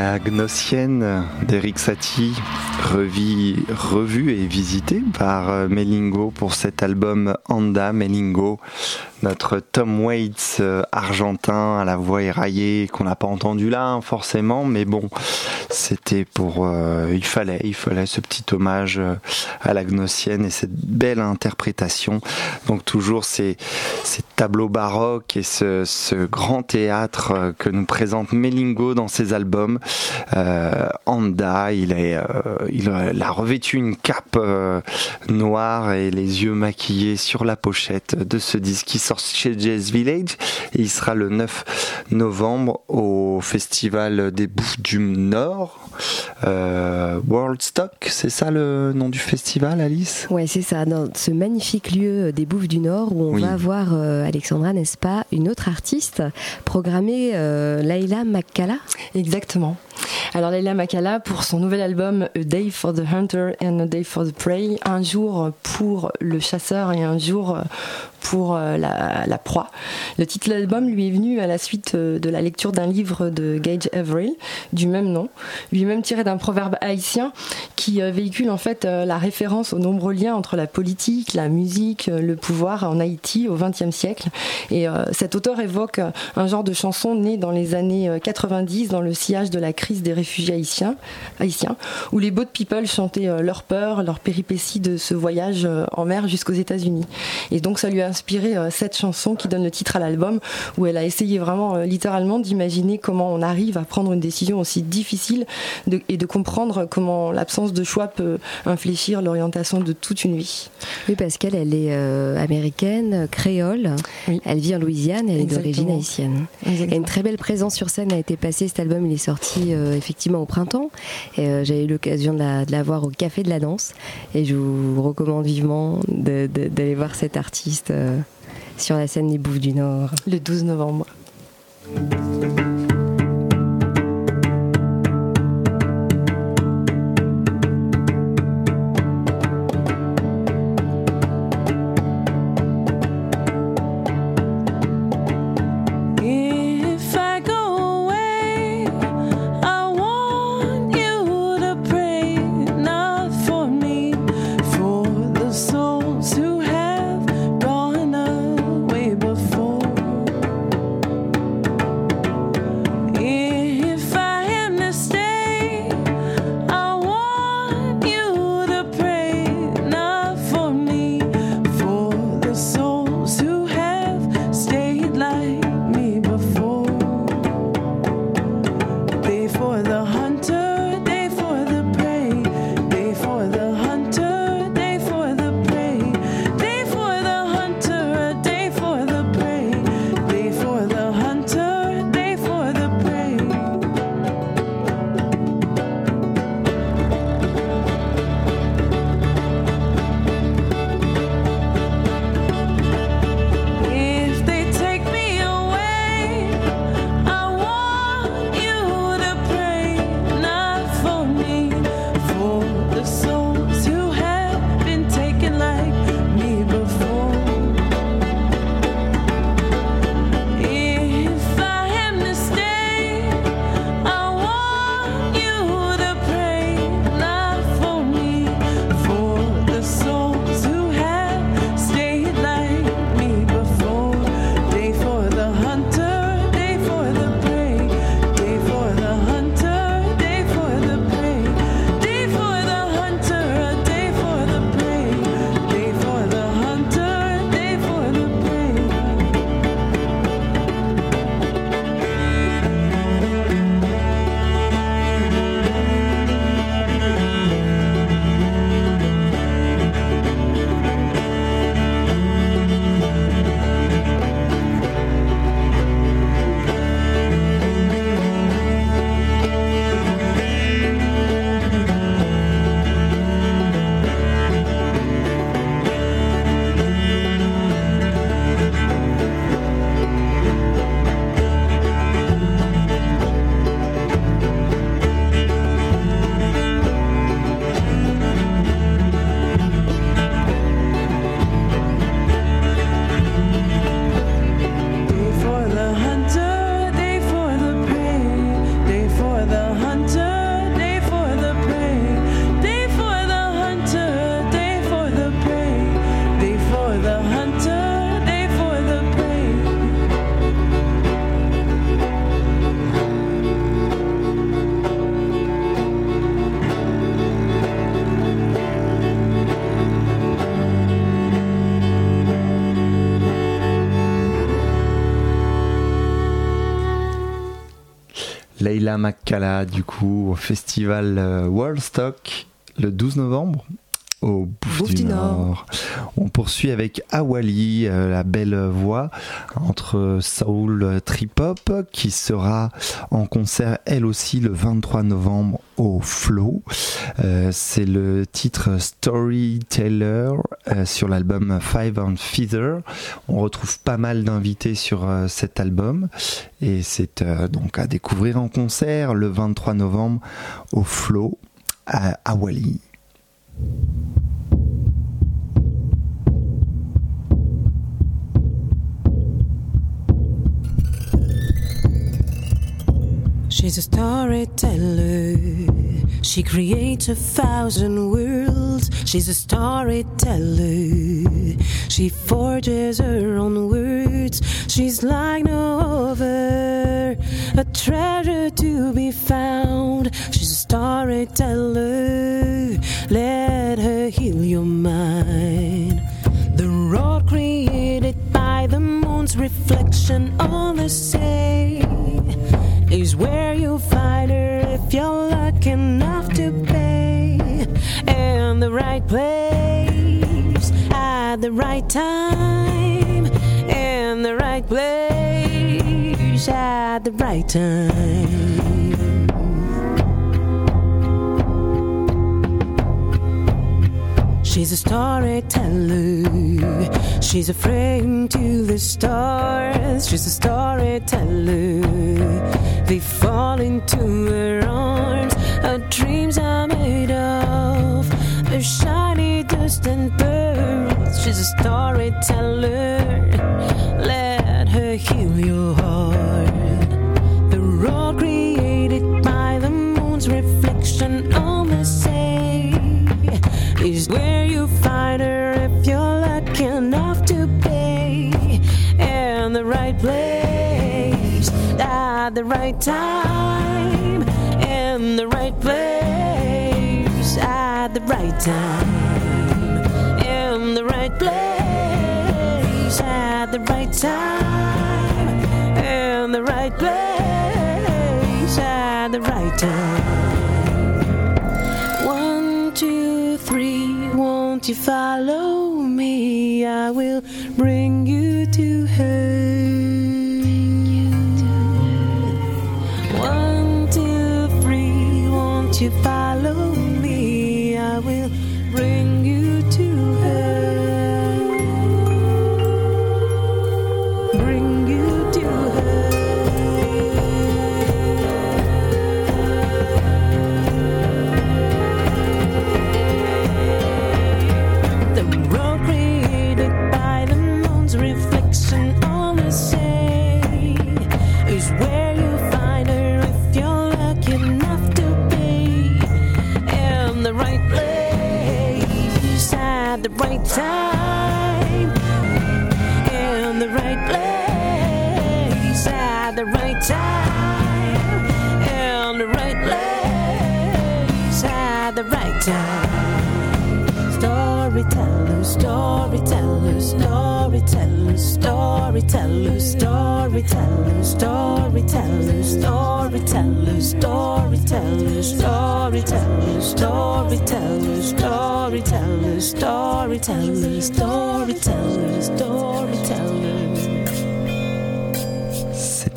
La Gnossienne d'Eric Satie, revue et visitée par euh, Melingo pour cet album Anda Melingo, notre Tom Waits euh, argentin à la voix éraillée qu'on n'a pas entendu là hein, forcément, mais bon, c'était pour, euh, il fallait, il fallait ce petit hommage à la Gnossienne et cette belle interprétation. Donc toujours ces, tableaux baroques et ce, grand théâtre que nous présente Melingo dans ses albums. Euh, Anda, il, euh, il a revêtu une cape euh, noire et les yeux maquillés sur la pochette de ce disque Jazz Village et il sera le 9 novembre au festival des Bouffes du Nord. Euh, World Stock, c'est ça le nom du festival, Alice? Ouais, c'est ça, dans ce magnifique lieu des Bouffes du Nord où on Oui. va voir, euh, Alexandra, n'est-ce pas, une autre artiste programmée, euh, Laila Makala? Exactement. Alors Laila Makala, pour son nouvel album A Day for the Hunter and a Day for the Prey, un jour pour le chasseur et un jour pour la, la, proie. Le titre de l'album lui est venu à la suite de la lecture d'un livre de Gage Averill du même nom, lui-même tiré d'un proverbe haïtien qui véhicule en fait la référence aux nombreux liens entre la politique, la musique, le pouvoir en Haïti au XXe siècle. Et cet auteur évoque un genre de chanson né dans les années 90 dans le sillage de la crise des réfugiés haïtiens, haïtiens où les boat people chantaient leur peur, leur péripéties de ce voyage en mer jusqu'aux États-Unis. Et donc ça lui a inspiré cette chanson qui donne le titre à l'album, où elle a essayé vraiment littéralement d'imaginer comment on arrive à prendre une décision aussi difficile et de comprendre comment l'absence de choix peut infléchir l'orientation de toute une vie. Oui, parce qu'elle, elle est américaine, créole, elle vit en Louisiane elle est d'origine haïtienne. Et une très belle présence sur scène a été passée. Cet album, il est sorti effectivement au printemps. Et j'ai eu l'occasion de, de la voir au Café de la Danse. Et je vous recommande vivement d'aller voir cet artiste euh, sur la scène des Bouffes du Nord. Le 12 novembre. Leila Makala, du coup, au festival euh, Worldstock le 12 novembre au Bouffe, du, Nord. On poursuit avec Awali, euh, la belle voix entre soul trip hop qui sera en concert elle aussi le 23 novembre au Flow. Euh, c'est le titre Storyteller euh, sur l'album Five and Feather. On retrouve pas mal d'invités sur euh, cet album et c'est euh, donc à découvrir en concert le 23 novembre au Flow à, Wally. She creates a thousand worlds. She's a storyteller. She forges her own words. She's like no other. A treasure to be found. She's a storyteller. Let her heal your mind. The road created by the moon's reflection on the sea is where you'll find her if you're lucky enough to pay. In the right place, at the right time, in the right place, at the right time. She's a storyteller. She's a frame to the stars. She's a storyteller. They fall into her arms. Her dreams are made of a shiny dust and pearls. She's a storyteller. Let her heal your heart. The road created by the moon's reflection on the sea is where you find at the right time in the right place at the right time. In the right place at the right time. In the right place at the right time. One two three won't you follow me? I will bring you to her You follow. Right time. In the right place at the right time. In the right place at the right time. Storyteller, storyteller, storyteller, storyteller, storyteller, storyteller, storyteller, storyteller, storyteller, storyteller, storyteller, storyteller, storyteller.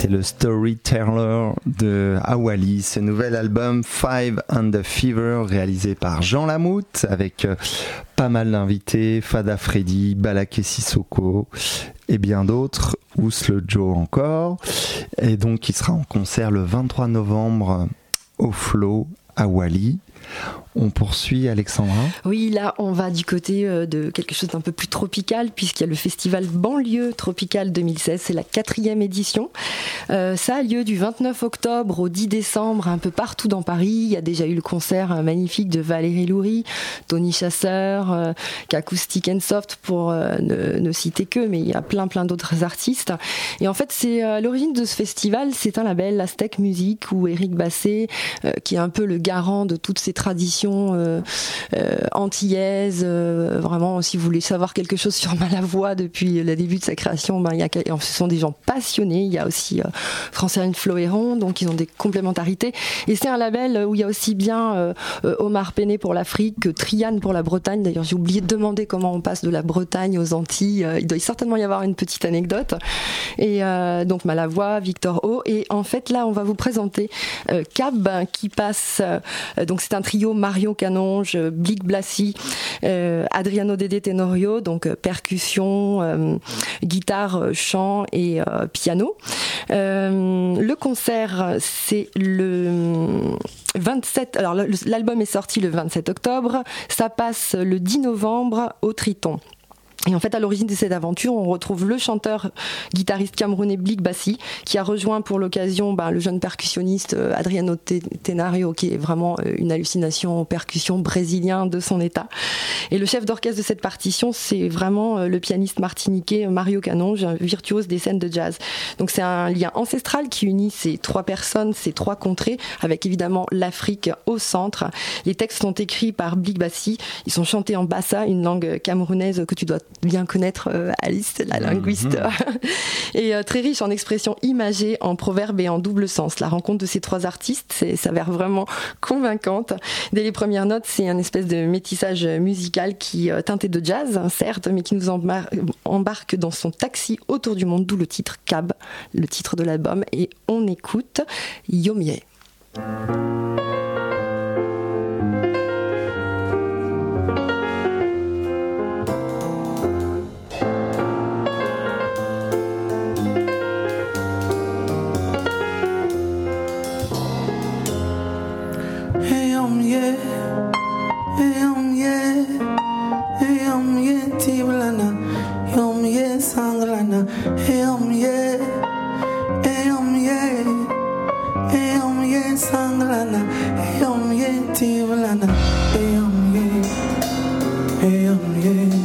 C'était le Storyteller de Awali, ce nouvel album Five and the Fever réalisé par Jean Lamoute avec euh, pas mal d'invités, Fada Freddy, Balaké et bien d'autres, Ousle Joe encore. Et donc il sera en concert le 23 novembre au Flow à Wally. On poursuit Alexandra. Oui, là, on va du côté euh, de quelque chose d'un peu plus tropical, puisqu'il y a le festival Banlieue Tropical 2016. C'est la quatrième édition. Euh, ça a lieu du 29 octobre au 10 décembre, un peu partout dans Paris. Il y a déjà eu le concert euh, magnifique de Valérie Loury, Tony Chasseur, euh, and Soft, pour ne, citer que, mais il y a plein, plein d'autres artistes. Et en fait, c'est euh, l'origine de ce festival, c'est un label, Aztec Music, où Eric Basset, qui est un peu le garant de toutes ces traditions euh, euh, antillaises. Euh, vraiment, si vous voulez savoir quelque chose sur Malavoie depuis le début de sa création, ben, y a, ce sont des gens passionnés. Il y a aussi Francine Floéron, donc ils ont des complémentarités. Et c'est un label où il y a aussi bien Omar Péné pour l'Afrique que Triane pour la Bretagne. D'ailleurs, j'ai oublié de demander comment on passe de la Bretagne aux Antilles. il doit certainement y avoir une petite anecdote. Et donc Malavoie, Victor O. Et en fait, là, on va vous présenter Cab qui passe. donc c'est un trio Mario Canonge, Blick Blassi, euh, Adriano Dede Tenorio, donc euh, percussion, euh, guitare, chant et piano. le concert, c'est le 27. Alors l'album est sorti le 27 octobre. Ça passe le 10 novembre au Triton. Et en fait, à l'origine de cette aventure, on retrouve le chanteur guitariste camerounais Blik Bassi, qui a rejoint pour l'occasion bah, le jeune percussionniste euh, Adriano Tenario, qui est vraiment euh, une hallucination en percussion brésilien de son état. Et le chef d'orchestre de cette partition, c'est vraiment euh, le pianiste martiniquais Mario Canonge, virtuose des scènes de jazz. Donc c'est un lien ancestral qui unit ces trois personnes, ces trois contrées, avec évidemment l'Afrique au centre. Les textes sont écrits par Blik Bassi, ils sont chantés en bassa, une langue camerounaise que tu dois bien connaître euh, Alice, la mhm. linguiste, et euh, très riche en expressions imagées, en proverbes et en double sens. La rencontre de ces trois artistes s'avère vraiment convaincante. Dès les premières notes, c'est un espèce de métissage musical qui euh, teinté de jazz, hein, certes, mais qui nous embarque dans son taxi autour du monde, d'où le titre Cab, le titre de l'album, et on écoute Yomie. يومية يومية تجيب لنا يومية صانغ لنا يومية يومية يومية صانغ لنا يومية تجيب لنا يومية يومية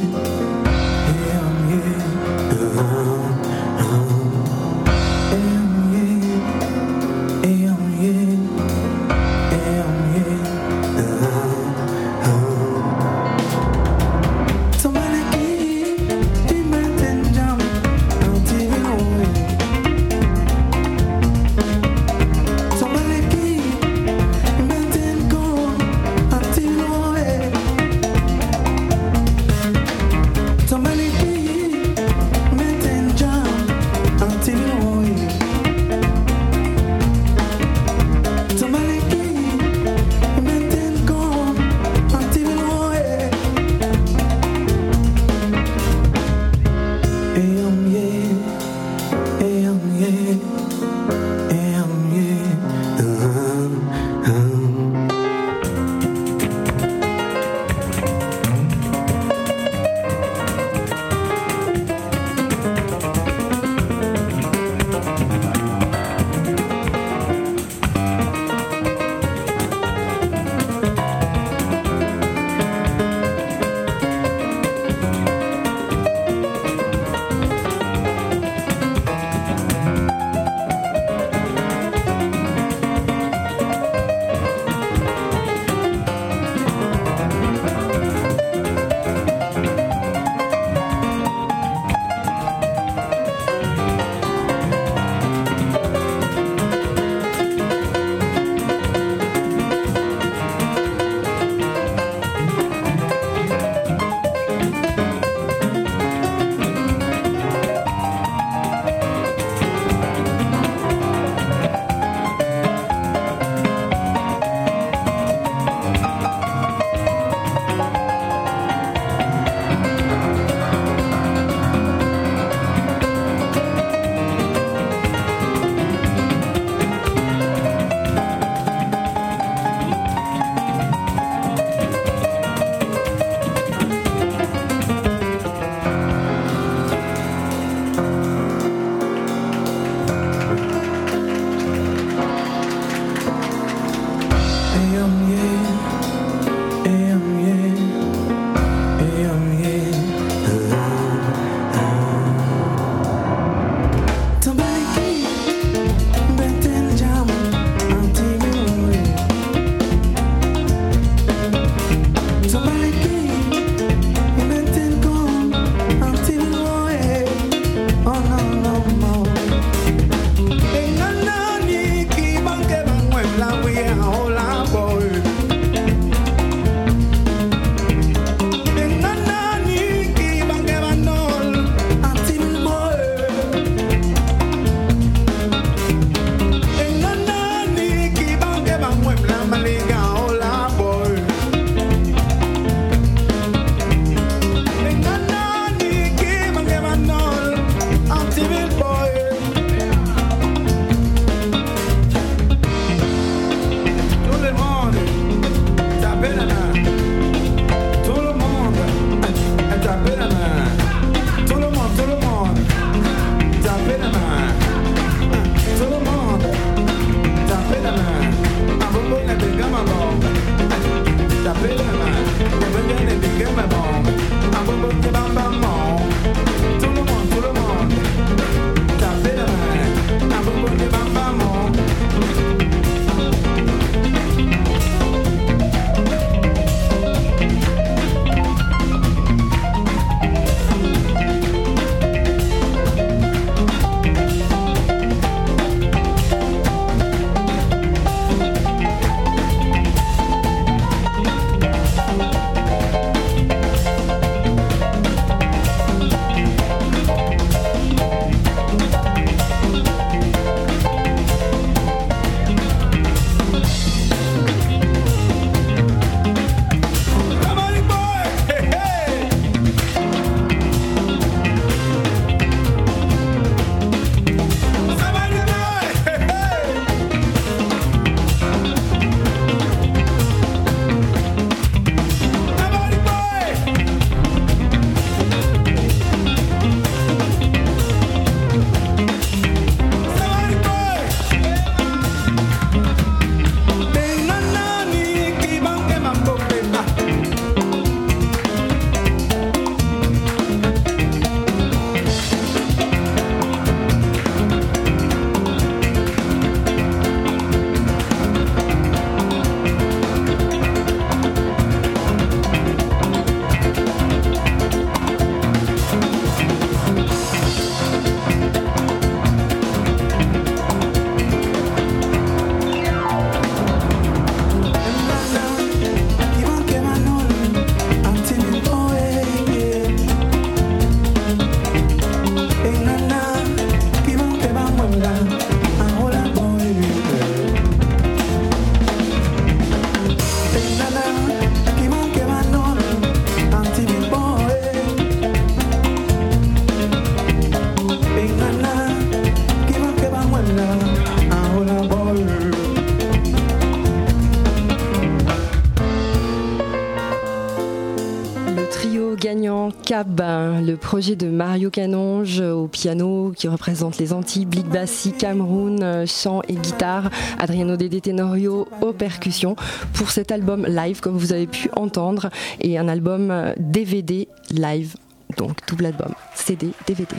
projet de Mario Canonge au piano qui représente les Antilles, Big Bassi, Cameroun, chant et guitare, Adriano Dede Tenorio aux percussions pour cet album live comme vous avez pu entendre et un album DVD live, donc double album, CD, DVD.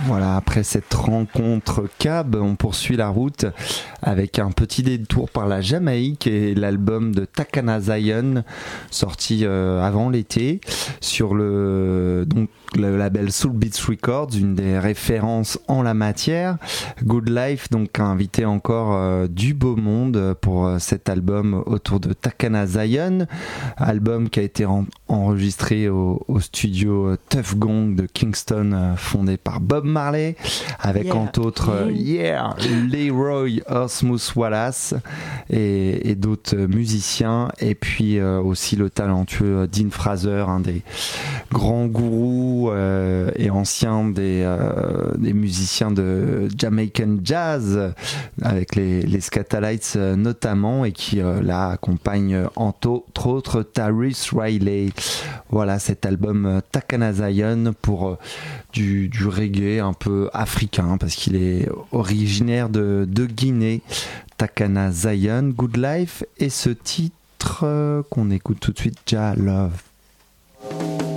Voilà, après cette rencontre cab, on poursuit la route avec un petit détour par la Jamaïque et l'album de Takana Zion sorti euh, avant l'été sur le donc le label Soul Beats Records, une des références en la matière. Good Life donc a invité encore euh, du beau monde pour euh, cet album autour de Takana Zion, album qui a été enregistré au, studio Tough Gong de Kingston fondé par Bob Marley avec entre autres Yeah, Leroy Osmus Wallace et, d'autres musiciens. Et puis euh, aussi le talentueux Dean Fraser, un des grands gourous euh, et anciens des, euh, des musiciens de Jamaican Jazz avec les, les Scatalites notamment et qui là accompagne entre autres Taris Riley. Voilà cet album Takana Zion pour du, du reggae un peu africain parce qu'il est originaire de, Guinée. Takana Zion, Good Life et ce titre qu'on écoute tout de suite, Ja Love.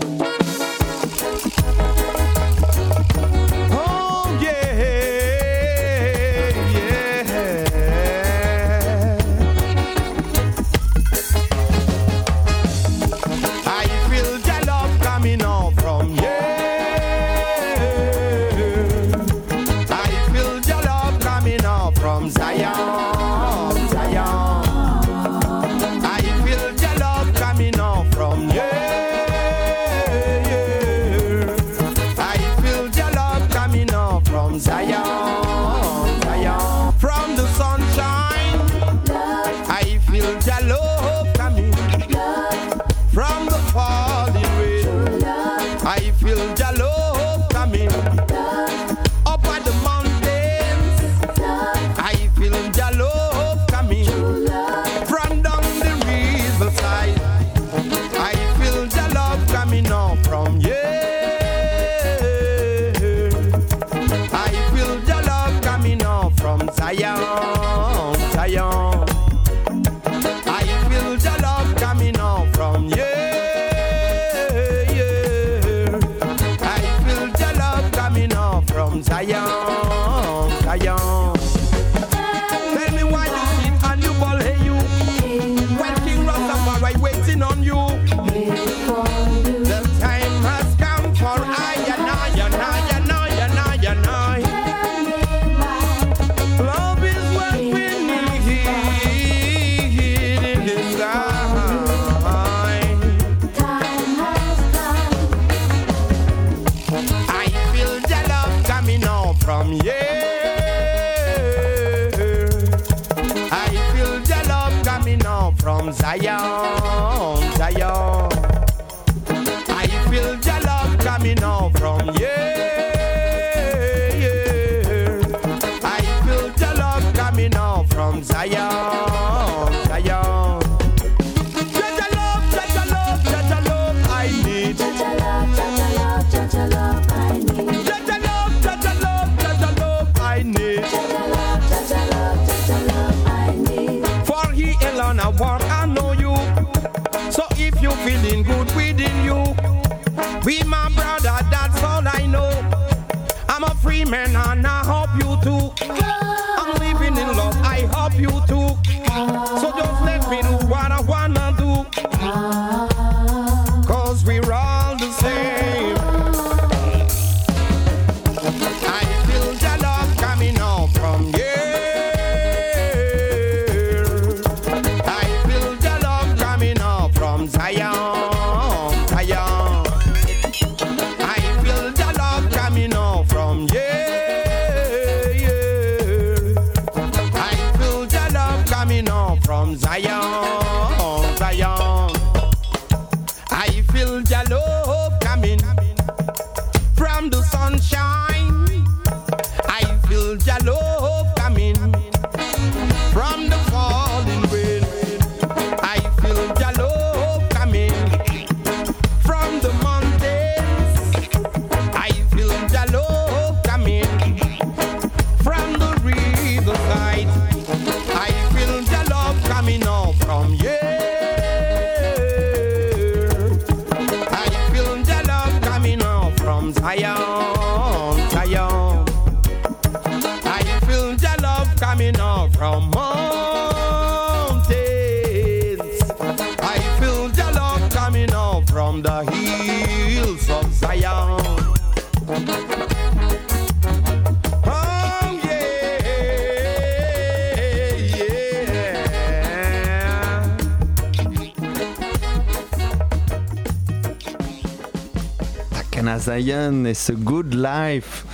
Zion et ce Good Life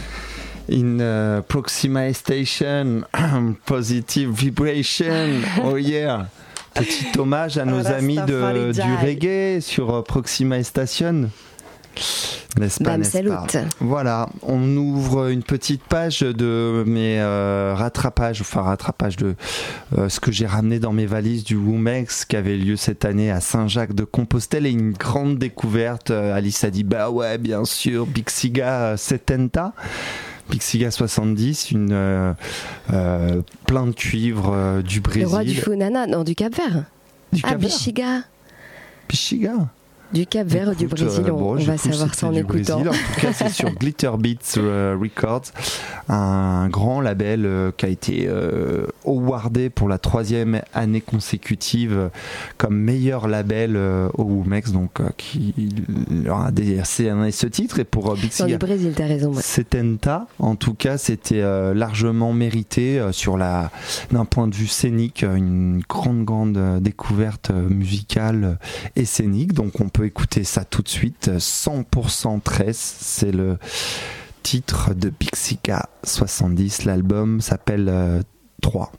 in uh, Proxima Station, Positive Vibration, oh yeah. Petit hommage à nos amis de, du reggae sur euh, Proxima Station. N'est-ce pas, n'est-ce. Voilà, on ouvre une petite page de mes euh, rattrapages, enfin rattrapages de euh, ce que j'ai ramené dans mes valises du Womex qui avait lieu cette année à Saint-Jacques de Compostelle et une grande découverte. Euh, Alice a dit bah ouais, bien sûr, Bixiga 70. Bixiga 70, une euh, euh, plein de cuivre euh, du Le Brésil. roi du Funana, non, du Cap Vert. Du ah, Cap Vert. Bichiga. Bixiga. Du Cap Vert du Écoute, Brésil, euh, on, bon, on j'ai va savoir ça en du écoutant. Brésil. En tout cas, c'est sur Glitter Beats euh, Records, un grand label euh, qui a été awardé pour la troisième année consécutive comme meilleur label au Womex, donc qui leur a décerné ce titre. Et pour Big du Cigar- Brésil, t'as raison. ouais. Setenta, en tout cas, c'était largement mérité sur la, d'un point de vue scénique, une grande, grande découverte musicale et scénique. Donc, on peut écouter ça tout de suite. euh, 100% tresse, c'est le titre de Pixica 70. L'album s'appelle euh, 3.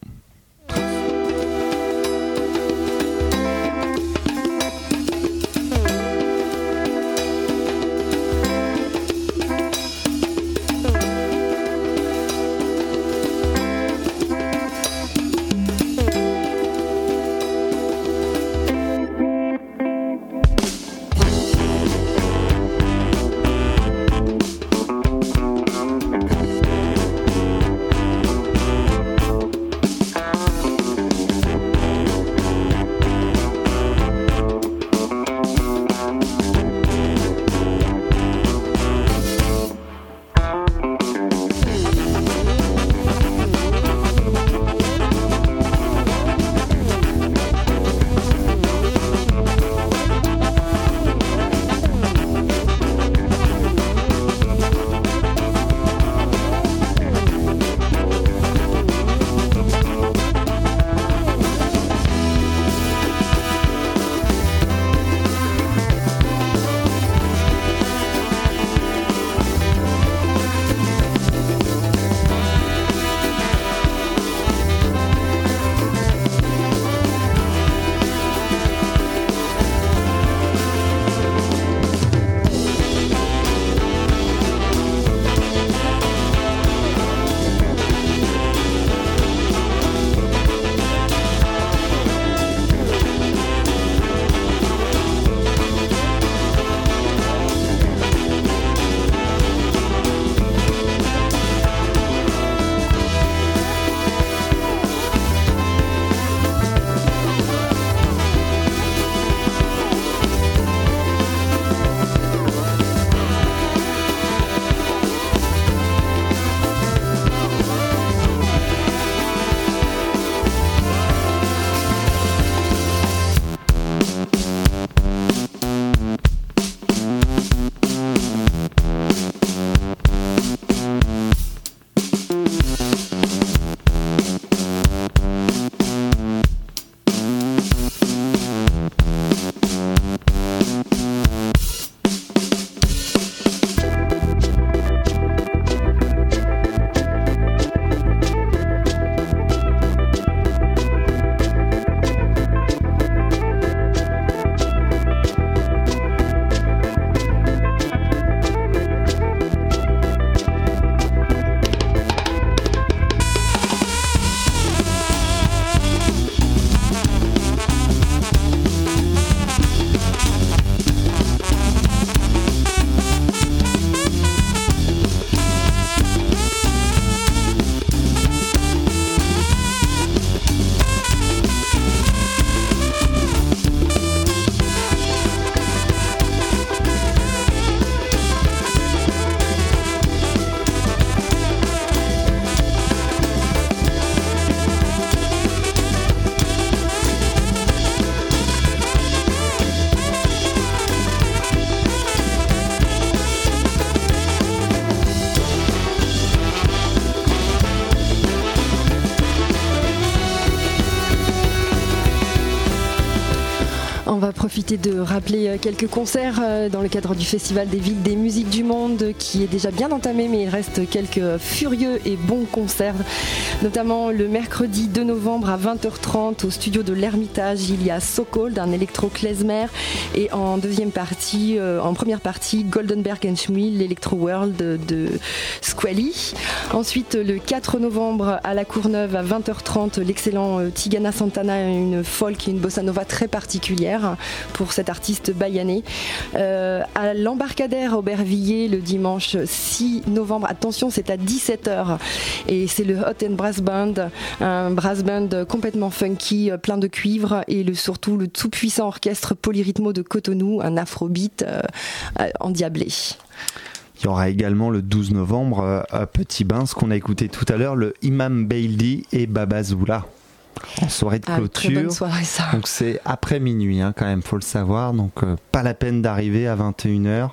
De rappeler euh, quelques concerts euh, dans le cadre du Festival des villes des musiques du monde qui est déjà bien entamé mais il reste quelques furieux et bons concerts notamment le mercredi 2 novembre à 20h30 au studio de l'Ermitage. Il y a Sokol d'un électro klezmer et en deuxième partie euh, en première partie Goldenberg Schmiel l'électro world de Squally. Ensuite le 4 novembre à la Courneuve à 20h30 l'excellent Tigana Santana une folk et une bossa nova très particulière pour cet artiste bayanais. Euh, à l'embarcadère Aubervilliers le dimanche 6 novembre, attention c'est à 17h et c'est le Hot and Brass Band, un brass band complètement funky, euh, plein de cuivre et le, surtout le tout puissant orchestre polyrythmo de Cotonou, un afrobeat euh, endiablé. Il y aura également le 12 novembre à Petit Bain, ce qu'on a écouté tout à l'heure, le Imam Baildi et Baba Zoula en soirée de ah, clôture. Donc c'est après minuit hein, quand même, faut le savoir. Donc euh, pas la peine d'arriver à 21h.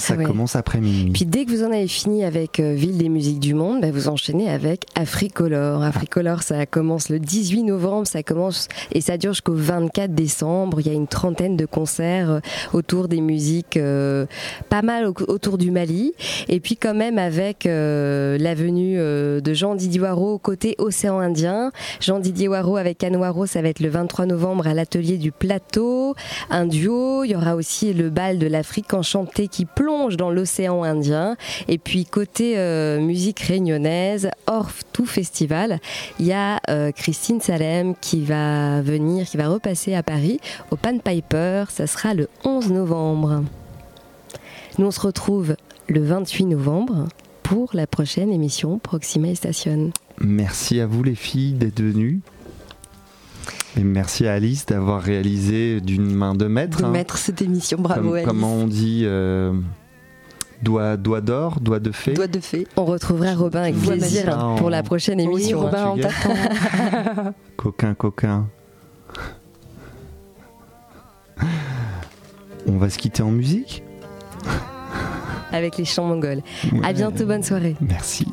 Ça commence après minuit. Puis dès que vous en avez fini avec euh, Ville des musiques du monde, bah, vous enchaînez avec Africolor. Africolor, ça commence le 18 novembre, ça commence et ça dure jusqu'au 24 décembre. Il y a une trentaine de concerts euh, autour des musiques, euh, pas mal autour du Mali. Et puis quand même avec la venue de Jean Didier Waro côté océan Indien. Jean Didier Waro avec Anne Waro, ça va être le 23 novembre à l'atelier du plateau. Un duo. Il y aura aussi le bal de l'Afrique enchantée qui plonge dans l'océan Indien. Et puis côté euh, musique réunionnaise, hors tout festival, il y a euh, Christine Salem qui va venir, qui va repasser à Paris au Pan Piper. Ça sera le 11 novembre. Nous on se retrouve le 28 novembre pour la prochaine émission Proxima Station. Merci à vous les filles d'être venues. Et merci à Alice d'avoir réalisé d'une main de maître. De hein. maître cette émission, bravo Alice. Comment on dit euh, Doigt, doigt d'or, doigt de fée. Doigt de fée. On retrouvera Robin avec plaisir pour la prochaine émission. Robin, on t'attend. coquin, coquin. On va se quitter en musique Avec les chants mongols. À bientôt, bonne soirée. Merci.